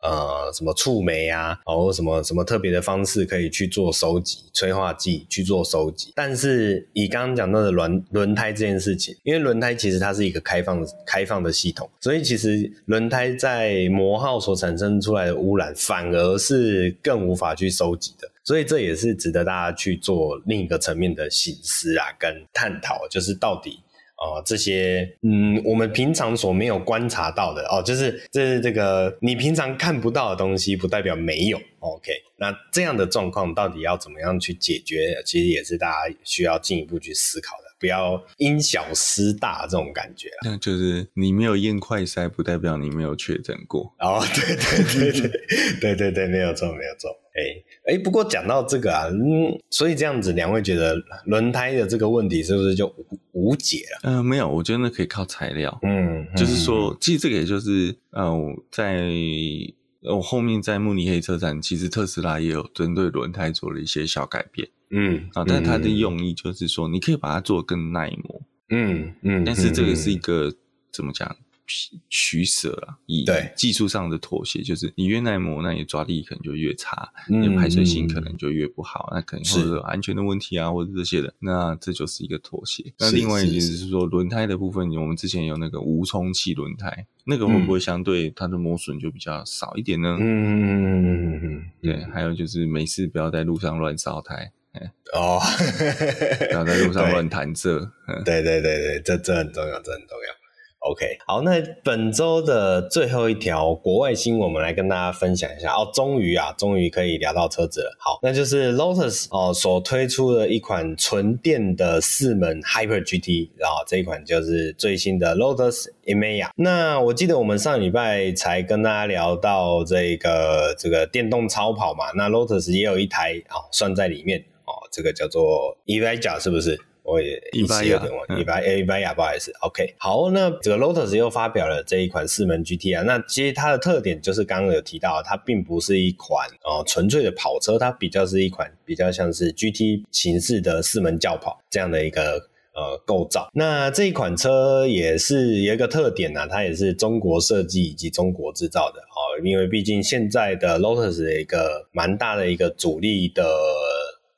呃，什么触媒啊，然后什么什么特别的方式可以去做收集，催化剂去做收集。但是以刚刚讲到的轮轮胎这件事情，因为轮胎其实它是一个开放开放的系统，所以其实轮胎在磨耗所产生出来的污染，反而是更无法去收集的。所以这也是值得大家去做另一个层面的省思啊，跟探讨，就是到底。哦，这些嗯，我们平常所没有观察到的哦，就是这是这个你平常看不到的东西，不代表没有。OK，那这样的状况到底要怎么样去解决？其实也是大家需要进一步去思考的，不要因小失大这种感觉。那就是你没有验快筛，不代表你没有确诊过。哦，对对对对对对对，没有错没有错。哎哎，不过讲到这个啊，嗯，所以这样子，两位觉得轮胎的这个问题是不是就无无解了？嗯、呃，没有，我觉得那可以靠材料。嗯，就是说，其实这个也就是，呃，在我后面在慕尼黑车展，其实特斯拉也有针对轮胎做了一些小改变。嗯啊，但它的用意就是说，你可以把它做更耐磨。嗯嗯，但是这个是一个怎么讲？取舍啊，以技术上的妥协，就是你越耐磨，那你抓力可能就越差，嗯、你的排水性可能就越不好，嗯、那可能会有安全的问题啊，或者这些的，那这就是一个妥协。那另外一件事是说，轮胎的部分，我们之前有那个无充气轮胎，那个会不会相对它的磨损就比较少一点呢？嗯，对，还有就是没事不要在路上乱烧胎，哦，不要在路上 乱弹射，对对对对，这这很重要，这很重要。OK，好，那本周的最后一条国外新闻，我们来跟大家分享一下哦。终于啊，终于可以聊到车子了。好，那就是 Lotus 哦所推出的一款纯电的四门 Hyper GT，然后这一款就是最新的 Lotus Emeya。那我记得我们上礼拜才跟大家聊到这个这个电动超跑嘛，那 Lotus 也有一台哦，算在里面哦，这个叫做 Evija 是不是？我也一时有点忘，伊巴伊巴亚不好意思。OK，好，那这个 Lotus 又发表了这一款四门 GT 啊，那其实它的特点就是刚刚有提到，它并不是一款哦纯粹的跑车，它比较是一款比较像是 GT 形式的四门轿跑这样的一个呃构造。那这一款车也是有一个特点啊，它也是中国设计以及中国制造的哦，因为毕竟现在的 Lotus 的一个蛮大的一个主力的。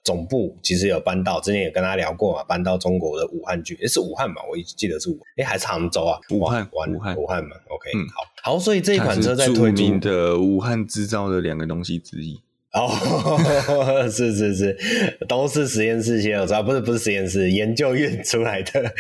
总部其实有搬到，之前也跟他聊过嘛，搬到中国的武汉去，诶是武汉嘛？我一直记得是武，诶还是杭州啊？武汉，武汉，武汉嘛。OK，嗯，好，好，所以这一款车在推出，著名的武汉制造的两个东西之一。哦，是是是，都是实验室先有，不是不是实验室，研究院出来的。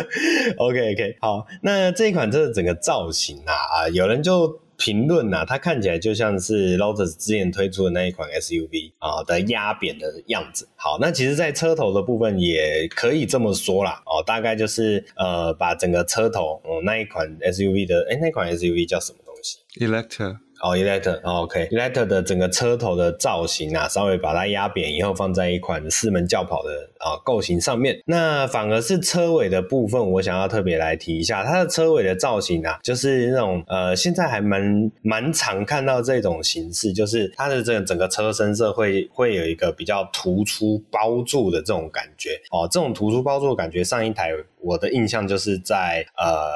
OK OK，好，那这一款车的整个造型啊，啊，有人就。评论啊，它看起来就像是 Lotus 之前推出的那一款 SUV 啊的压扁的样子。好，那其实，在车头的部分也可以这么说啦，哦，大概就是呃，把整个车头，嗯，那一款 SUV 的，诶，那款 SUV 叫什么东西？Electra。哦，Electra，OK，Electra 的整个车头的造型啊，稍微把它压扁以后，放在一款四门轿跑的啊构型上面。那反而是车尾的部分，我想要特别来提一下，它的车尾的造型啊，就是那种呃，现在还蛮蛮常看到这种形式，就是它的这个整个车身色会会有一个比较突出包住的这种感觉。哦，这种突出包住的感觉，上一台我的印象就是在呃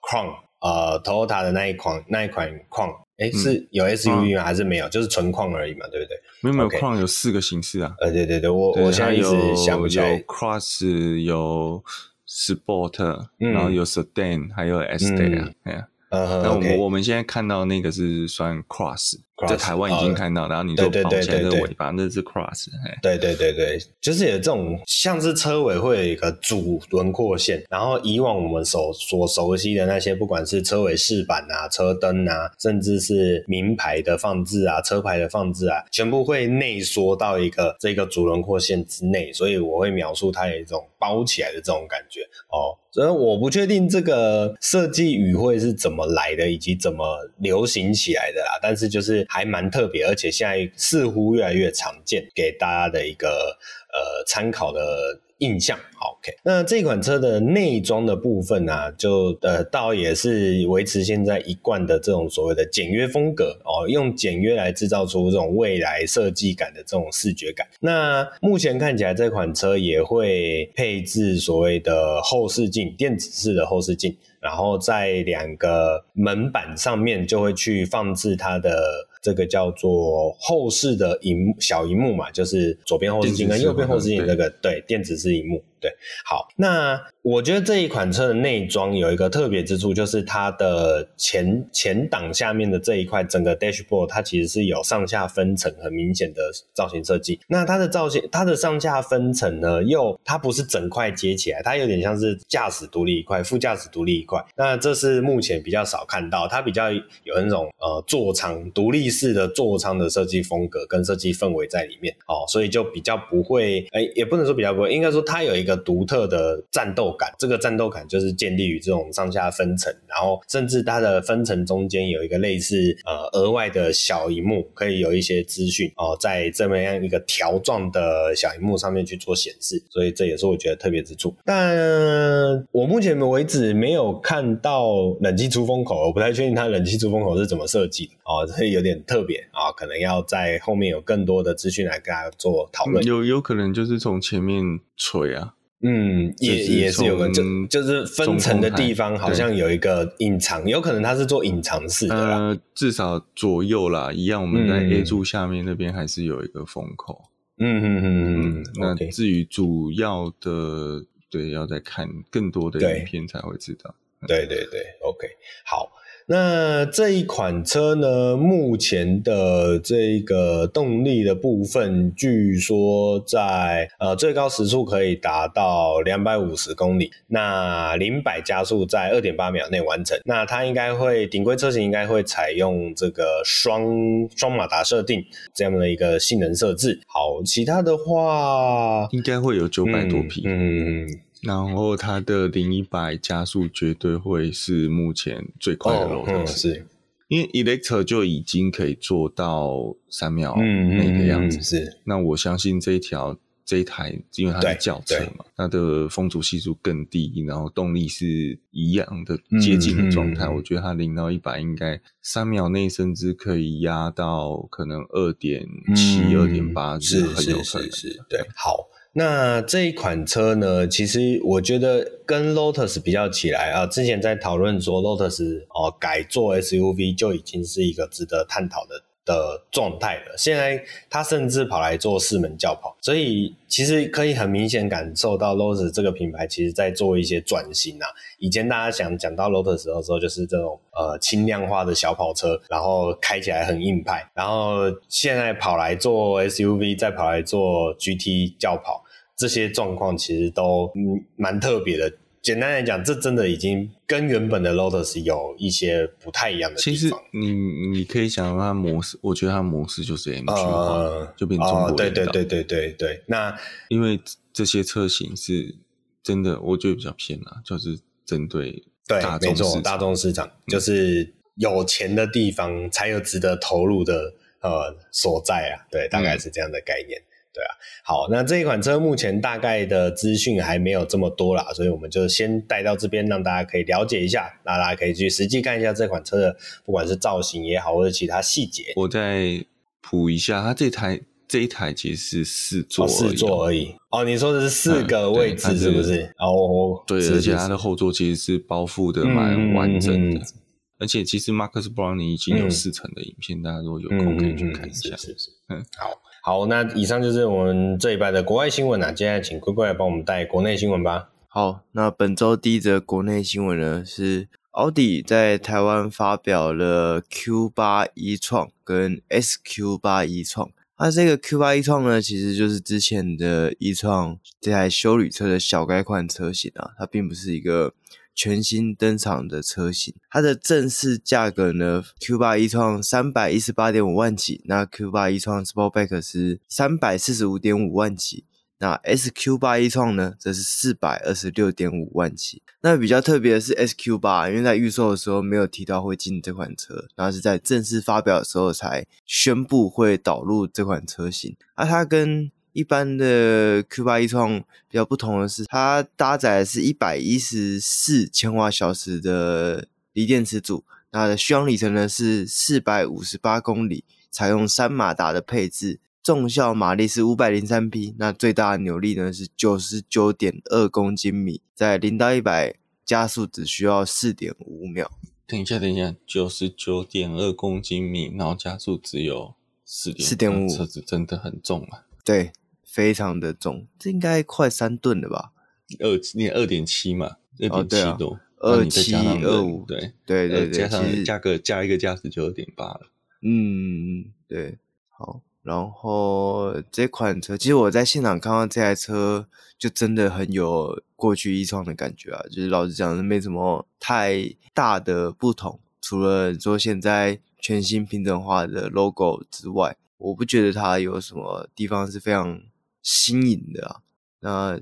Crown 呃 Toyota 的那一款那一款 Crown。哎，是有 SUV 吗？还是没有？就是纯矿而已嘛，对不对？没有没有，矿有四个形式啊。呃，对对对，我我现在一直想不起来。有 Cross，有 Sport，然后有 Sedan，还有呀。呃，那我们我们现在看到那个是算 Cross。在台湾已经看到，然后你就跑起来的尾巴，那是 cross。对对对对，就是有这种像是车尾会有一个主轮廓线，然后以往我们所所熟悉的那些，不管是车尾饰板啊、车灯啊，甚至是名牌的放置啊、车牌的放置啊，全部会内缩到一个这个主轮廓线之内，所以我会描述它有一种包起来的这种感觉哦。所以我不确定这个设计语汇是怎么来的，以及怎么流行起来的啦，但是就是。还蛮特别，而且现在似乎越来越常见，给大家的一个呃参考的印象。OK，那这款车的内装的部分呢、就呃倒也是维持现在一贯的这种所谓的简约风格哦，用简约来制造出这种未来设计感的这种视觉感。那目前看起来这款车也会配置所谓的后视镜，电子式的后视镜，然后在两个门板上面就会去放置它的。这个叫做后视的荧小荧幕嘛，就是左边后视镜跟右边后视镜这个对，对电子式荧幕。对，好，那我觉得这一款车的内装有一个特别之处，就是它的前前挡下面的这一块整个 dashboard，它其实是有上下分层很明显的造型设计。那它的造型，它的上下分层呢，又它不是整块接起来，它有点像是驾驶独立一块，副驾驶独立一块。那这是目前比较少看到，它比较有那种呃座舱独立式的座舱的设计风格跟设计氛围在里面哦，所以就比较不会，哎，也不能说比较不会，应该说它有一个。一个独特的战斗感，这个战斗感就是建立于这种上下分层，然后甚至它的分层中间有一个类似呃额外的小荧幕，可以有一些资讯哦，在这么样一个条状的小荧幕上面去做显示，所以这也是我觉得特别之处。但我目前为止没有看到冷气出风口，我不太确定它冷气出风口是怎么设计的哦，所以有点特别啊，可能要在后面有更多的资讯来跟大家做讨论。有有可能就是从前面吹啊。嗯，也也是有个，就就是分层的地方好像有一个隐藏，有可能它是做隐藏式的啦。呃，至少左右啦，一样，我们在 A 柱下面那边还是有一个风口。嗯嗯嗯嗯。那至于主要的，对，要再看更多的影片才会知道。对对对，OK，好。那这一款车呢，目前的这个动力的部分，据说在呃最高时速可以达到两百五十公里，那零百加速在二点八秒内完成。那它应该会顶规车型应该会采用这个双双马达设定这样的一个性能设置。好，其他的话应该会有九百多匹。嗯。嗯然后它的零一百加速绝对会是目前最快的哦嗯、是因为 Electra 就已经可以做到三秒那个样子。嗯嗯、是，那我相信这一条这一台，因为它是轿车嘛，它的风阻系数更低，然后动力是一样的接近的状态。我觉得它零到一百应该三秒内，甚至可以压到可能二点七、二点八，是很有可能。是，对，好。那这一款车呢，其实我觉得跟 Lotus 比较起来啊，之前在讨论说 Lotus 哦改做 SUV 就已经是一个值得探讨的的状态了。现在它甚至跑来做四门轿跑，所以其实可以很明显感受到 Lotus 这个品牌其实在做一些转型啊。以前大家想讲到 Lotus 的时候，就是这种呃轻量化的小跑车，然后开起来很硬派，然后现在跑来做 SUV，再跑来做 GT 轿跑。这些状况其实都嗯蛮特别的，简单来讲，这真的已经跟原本的 Lotus 有一些不太一样的地方。其实你你可以想到它模式，我觉得它模式就是 MG 化，呃、就变中国、哦。对对对对对对。那因为这些车型是真的，我觉得比较偏啊，就是针对大众市场，大众市场就是有钱的地方才有值得投入的呃所在啊。对，大概是这样的概念。嗯对啊，好，那这一款车目前大概的资讯还没有这么多啦，所以我们就先带到这边，让大家可以了解一下，那大家可以去实际看一下这款车的，不管是造型也好，或者其他细节。我再补一下，它这台这一台其实是四座，哦，四座而已。哦，你说的是四个位置是不是？哦，对，而且它的后座其实是包覆的蛮完整的，嗯嗯嗯，而且其实 Marcus Browning 已经有四成的影片，嗯，大家如果有空可以去看一下。嗯嗯嗯，是是是，嗯，好。好，那以上就是我们这一拜的国外新闻啊。接下来请龟龟来帮我们带国内新闻吧。好，那本周第一则国内新闻呢，是奥迪在台湾发表了 Q8 e-tron 跟 SQ8 e-tron。那这个 Q8 e-tron 呢，其实就是之前的 e 创这台休旅车的小改款车型啊，它并不是一个。全新登场的车型，它的正式价格呢？Q8 e-tron 三百一十八点五万起，那 Q8 e-tron Sportback 是三百四十五点五万起，那 SQ8 e-tron 呢，则是四百二十六点五万起。那比较特别的是 SQ8，因为在预售的时候没有提到会进这款车，然后是在正式发表的时候才宣布会导入这款车型。而它跟一般的 Q 八 e-tron 比较不同的是，它搭载的是一百一十四千瓦小时的锂电池组，那的续航里程呢是四百五十八公里，采用三马达的配置，重效马力是五百零三匹，那最大的扭力呢是九十九点二公斤米，在零到一百加速只需要四点五秒。等一下，等一下，九十九点二公斤米，然后加速只有四点四点五，车子真的很重啊。对。非常的重，这应该快三吨了吧？二你二点七嘛，二点七多，二七二五，对对对对，加上价格加一个价值就二点八了。嗯嗯，对，好，然后这款车其实我在现场看到这台车，就真的很有过去 e-tron 的感觉啊，就是老实讲，没什么太大的不同，除了说现在全新平整化的 logo 之外，我不觉得它有什么地方是非常。新颖的啊，那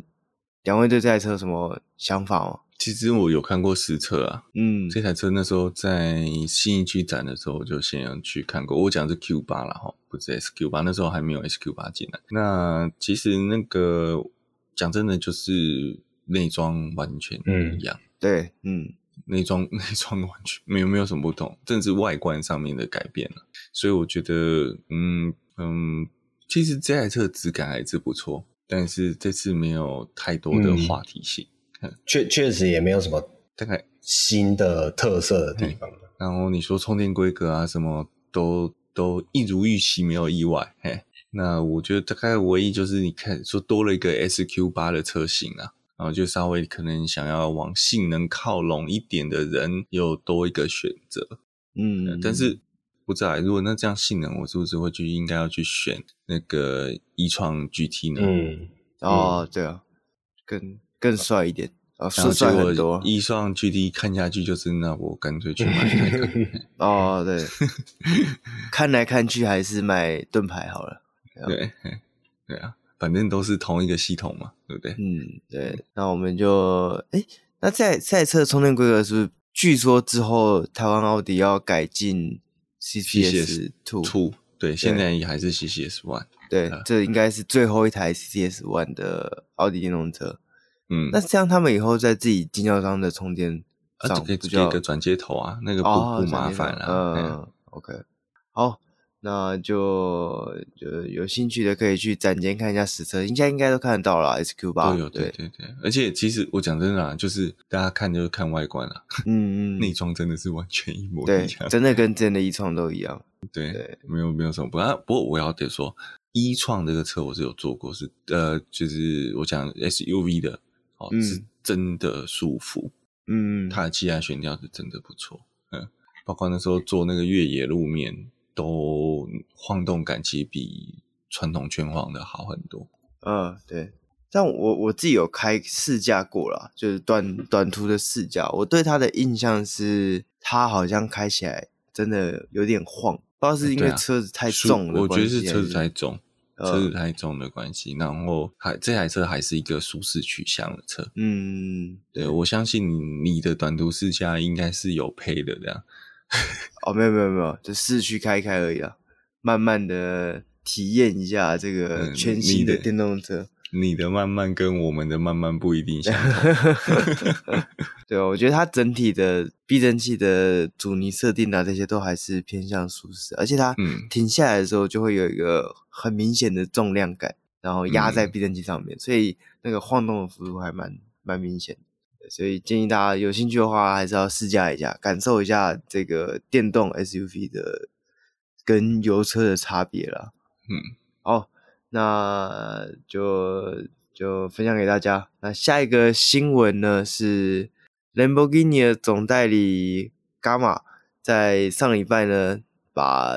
两位对这台车有什么想法吗？其实我有看过实车啊，嗯，这台车那时候在新一区展的时候，我就先要去看过。我讲的是 Q 八了哈，不是 SQ 八，那时候还没有 SQ 八进来。那其实那个讲真的，就是内装完全一样，嗯、对，嗯，内装 内装完全没有没有什么不同，甚至外观上面的改变了。所以我觉得，嗯嗯。其实这台车的质感还是不错，但是这次没有太多的话题性，确、嗯、确实也没有什么大概新的特色的地方。然后你说充电规格啊，什么都都一如预期，没有意外。嘿，那我觉得大概唯一就是你看说多了一个 SQ 八的车型啊，然后就稍微可能想要往性能靠拢一点的人又多一个选择。嗯，但是。不在，如果那这样性能，我是不是会去应该要去选那个 e-tron GT 呢？嗯，哦，对啊，更更帅一点，啊，帅帅很多。e-tron GT 看下去就是，那我干脆去买那个。哦，对，看来看去还是买盾牌好了。对，对啊，反正都是同一个系统嘛，对不对？嗯，对。那我们就，哎，那赛赛车充电规格是不是？据说之后台湾奥迪要改进。CCS Two，对，现在也还是 CCS One，对，呃、这应该是最后一台 CCS One 的奥迪电动车。嗯，那这样他们以后在自己经销商的充电上，可以接个转接头啊，那个不、哦、不麻烦了。嗯，嗯，OK，好。那就就有兴趣的可以去展间看一下实车，应该应该都看得到了。SQ 八都有，对对对。而且其实我讲真的啊，就是大家看就是看外观啊，嗯嗯，内装真的是完全一模一样，对，真的跟真的 e-tron 都一样。对，对没有没有什么不啊。不过我要得说，e-tron 这个车我是有坐过，是呃，就是我讲 SUV 的哦，嗯、是真的舒服。嗯，它的气压悬吊是真的不错。嗯，包括那时候坐那个越野路面。都晃动感其实比传统圈晃的好很多。嗯，对。但我我自己有开试驾过啦，就是短短途的试驾，我对它的印象是，它好像开起来真的有点晃，不知道是因为车子太重了，我觉得是车子太重。车子太重的关系，然后还这台车还是一个舒适取向的车。嗯，对，我相信你的短途试驾应该是有配的这样。哦，没有没有没有，就市区开开而已啊，慢慢的体验一下这个全新的电动车。嗯你的慢慢跟我们的慢慢不一定相同。对，我觉得它整体的避震器的阻尼设定啊，这些都还是偏向舒适，而且它停下来的时候就会有一个很明显的重量感，然后压在避震器上面，嗯、所以那个晃动的幅度还蛮蛮明显的。所以建议大家有兴趣的话，还是要试驾一下，感受一下这个电动 SUV 的跟油车的差别了。嗯，好。那就就分享给大家。那下一个新闻呢是兰博基尼的总代理 Gamma 在上礼拜呢把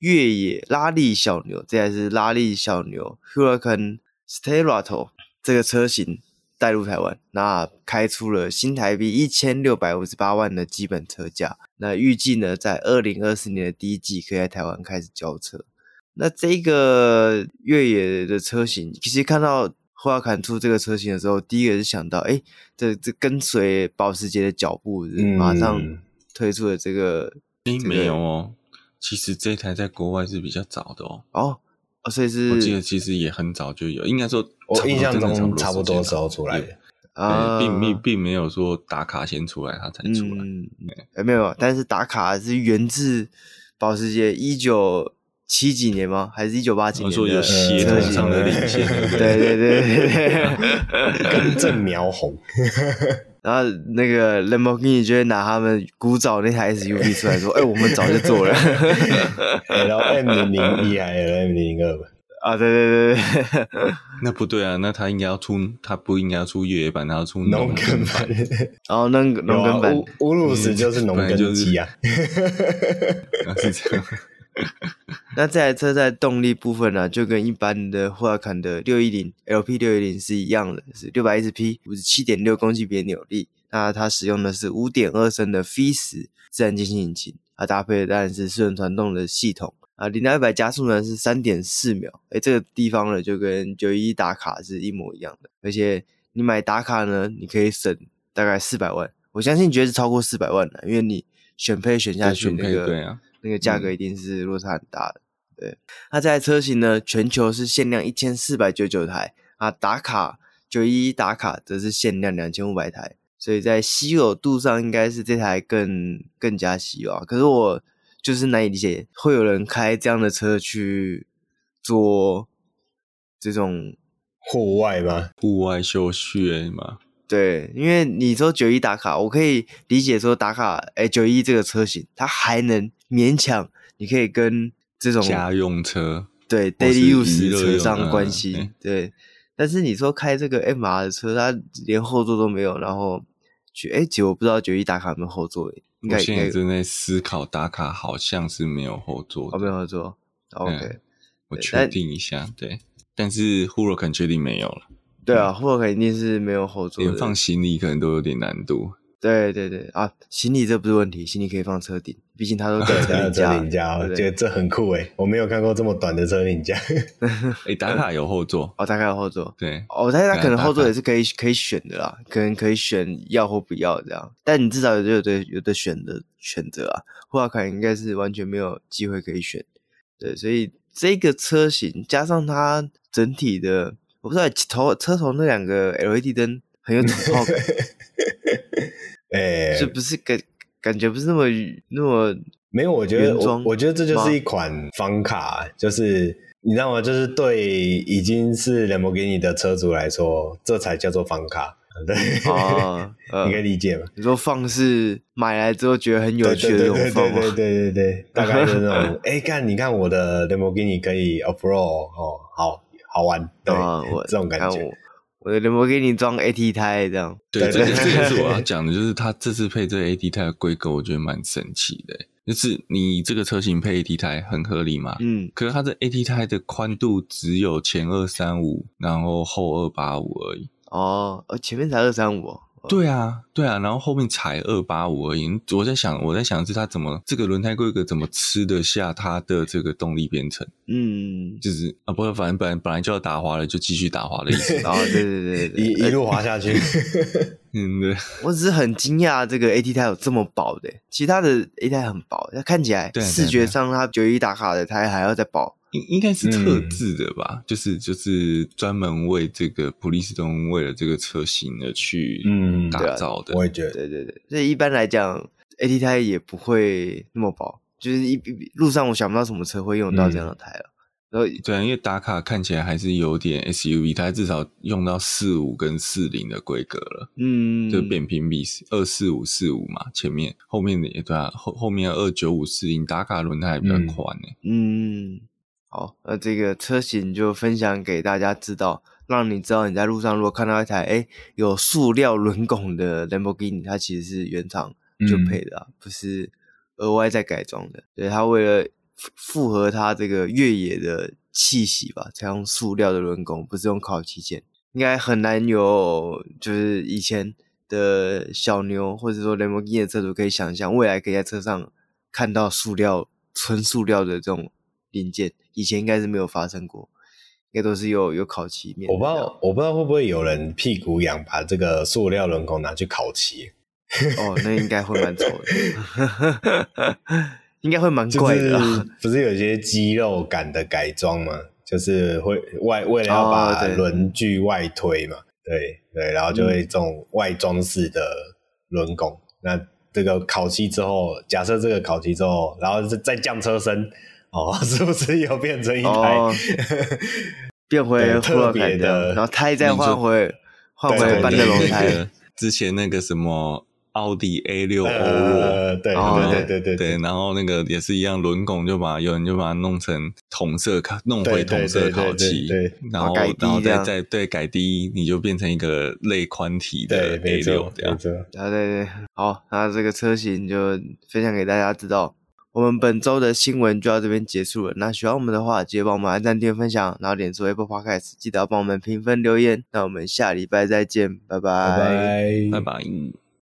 越野拉力小牛，这还是拉力小牛 Huracan Stelato 这个车型带入台湾，那开出了新台币一千六百五十八万的基本车价。那预计呢在二零二四年的第一季可以在台湾开始交车。那这个越野的车型，其实看到霍尔坎出这个车型的时候，第一个是想到，哎，这这跟随保时捷的脚步，马上推出了这个。哎、嗯，没有哦，其实这台在国外是比较早的哦。哦，所以是，我记得其实也很早就有，应该说我印象中差不多时候出来的啊，并并并没有说打卡先出来，它才出来。嗯，哎，没有，但是打卡是源自保时捷一九。七几年吗？还是一九八几年？说有协同上的领先，对对对对对，根正苗红。然后那个兰博基尼就会拿他们古早那台 SUV 出来说：“哎、欸，我们早就做了。然后 M 零零一还是 M 零零二吧？啊，对对对对，那不对啊，那他应该要出，他不应该要出越野版，他要出农耕版。然后那个农耕版，乌鲁斯就是农耕机啊，是这样。那这台车在动力部分呢、啊，就跟一般的霍尔坎的六一零 LP 六一零是一样的，是六百一十匹，五十七点六公斤别扭力。那它使用的是五点二升的 V 十自然进气引擎，它搭配的当然是四轮传动的系统啊。零到一百加速呢是三点四秒，哎，这个地方呢就跟九一打卡是一模一样的。而且你买打卡呢，你可以省大概四百万，我相信绝对是超过四百万的，因为你选配选下去那个。对啊。那个价格一定是落差很大的，嗯、对。那这台车型呢，全球是限量一千四百九十九台啊，打卡九一一打卡则是限量两千五百台，所以在稀有度上应该是这台更更加稀有啊。可是我就是难以理解，会有人开这样的车去做这种户外吗？户外休闲吗？对，因为你说九一打卡，我可以理解说打卡，哎，九一这个车型它还能。勉强你可以跟这种家用车对 daily use 车上关系、啊、对，但是你说开这个 MR 的车，它连后座都没有，然后去哎，其实我不知道九一打卡有没有后座，应该我现在正在思考打卡好像是没有后座，哦，没有后座，OK，我确定一下，对，对，但是 Huracan 确定没有了，对啊，Huracan 一定是没有后座，连放行李可能都有点难度。对对对。啊，行李这不是问题，行李可以放车顶，毕竟它都在车顶架。车顶架，我觉得这很酷诶，我没有看过这么短的车顶架。诶，达卡有后座。哦，打卡有后座，对，哦，但是它可能后座也是可以可以选的啦，可能可以选要或不要这样，但你至少有有的有的选的选择啊，霍尔坎应该是完全没有机会可以选，对，所以这个车型加上它整体的，我不知道头车头那两个 LED 灯很有土炮感。哎，是不是感感觉不是那么那么没有？我觉得我我觉得这就是一款房卡，就是你知道吗？就是对已经是兰博基尼的车主来说，这才叫做房卡。对啊，你可以理解吗？你说放是买来之后觉得很有趣的那种放对对对对对对，大概就是那种 哎，看你看我的兰博基尼可以 off road 哦，好好玩，对，这种感觉。我的我给你装 AT 胎这样。对，这个这也是我要 讲的，就是它这次配这个 AT 胎的规格，我觉得蛮神奇的。就是你这个车型配 AT 胎很合理嘛？嗯。可是它的 AT 胎的宽度只有前二三五，然后后二八五而已。哦，呃，前面才二三五。对啊，对啊，然后后面才二八五而已。我在想，我在想是它怎么这个轮胎规格怎么吃得下它的这个动力编程？嗯，就是啊，不过反正本来本来就要打滑了，就继续打滑的意思。然后对对对，对，一一路滑下去。嗯，对。我只是很惊讶，这个 AT 胎有这么薄的，其他的 AT 胎很薄，它看起来视觉上它九一打卡的胎还要再薄。应应该是特制的吧，嗯、就是就是专门为这个普利司通为了这个车型而去嗯打造的。嗯啊、我也觉得，对对对。所以一般来讲，AT 胎也不会那么薄，就是一路上我想不到什么车会用到这样的胎了。然后、嗯、对、啊，因为打卡看起来还是有点 SUV，它至少用到四五跟四零的规格了。嗯，就扁平比二四五四五嘛，前面后面的也对啊，后后面二九五四零打卡轮胎还比较宽呢。嗯。嗯好，那这个车型就分享给大家知道，让你知道你在路上如果看到一台诶有塑料轮拱的兰博基尼，它其实是原厂就配的啊，嗯、不是额外再改装的。对，它为了符合它这个越野的气息吧，才用塑料的轮拱，不是用烤漆件。应该很难有就是以前的小牛或者说兰博基尼的车主可以想象，未来可以在车上看到塑料纯塑料的这种零件。以前应该是没有发生过，应该都是有有烤漆面。我不知道，我不知道会不会有人屁股痒，把这个塑料轮拱拿去烤漆。哦，那应该会蛮丑的，应该会蛮怪的。就是、不是有些肌肉感的改装吗？就是会外为了要把轮距外推嘛，哦、对对，对，然后就会这种外装式的轮拱。嗯、那这个烤漆之后，假设这个烤漆之后，然后再降车身。哦，是不是又变成一台、哦、变回特别的，然后胎再换回换回半个轮胎？之前那个什么奥迪 A 六欧若，对对对对对，然后那个也是一样，轮拱就把有人就把它弄成同色烤，弄回同色烤漆，对，然后然后再再对改低，你就变成一个类宽体的 A 六这样子。对对对，好，那这个车型就分享给大家知道。我们本周的新闻就到这边结束了。那喜欢我们的话，记得帮我们按赞、订阅、分享，然后点出 Apple Podcast，记得要帮我们评分、留言。那我们下礼拜再见，拜拜，拜拜。拜拜。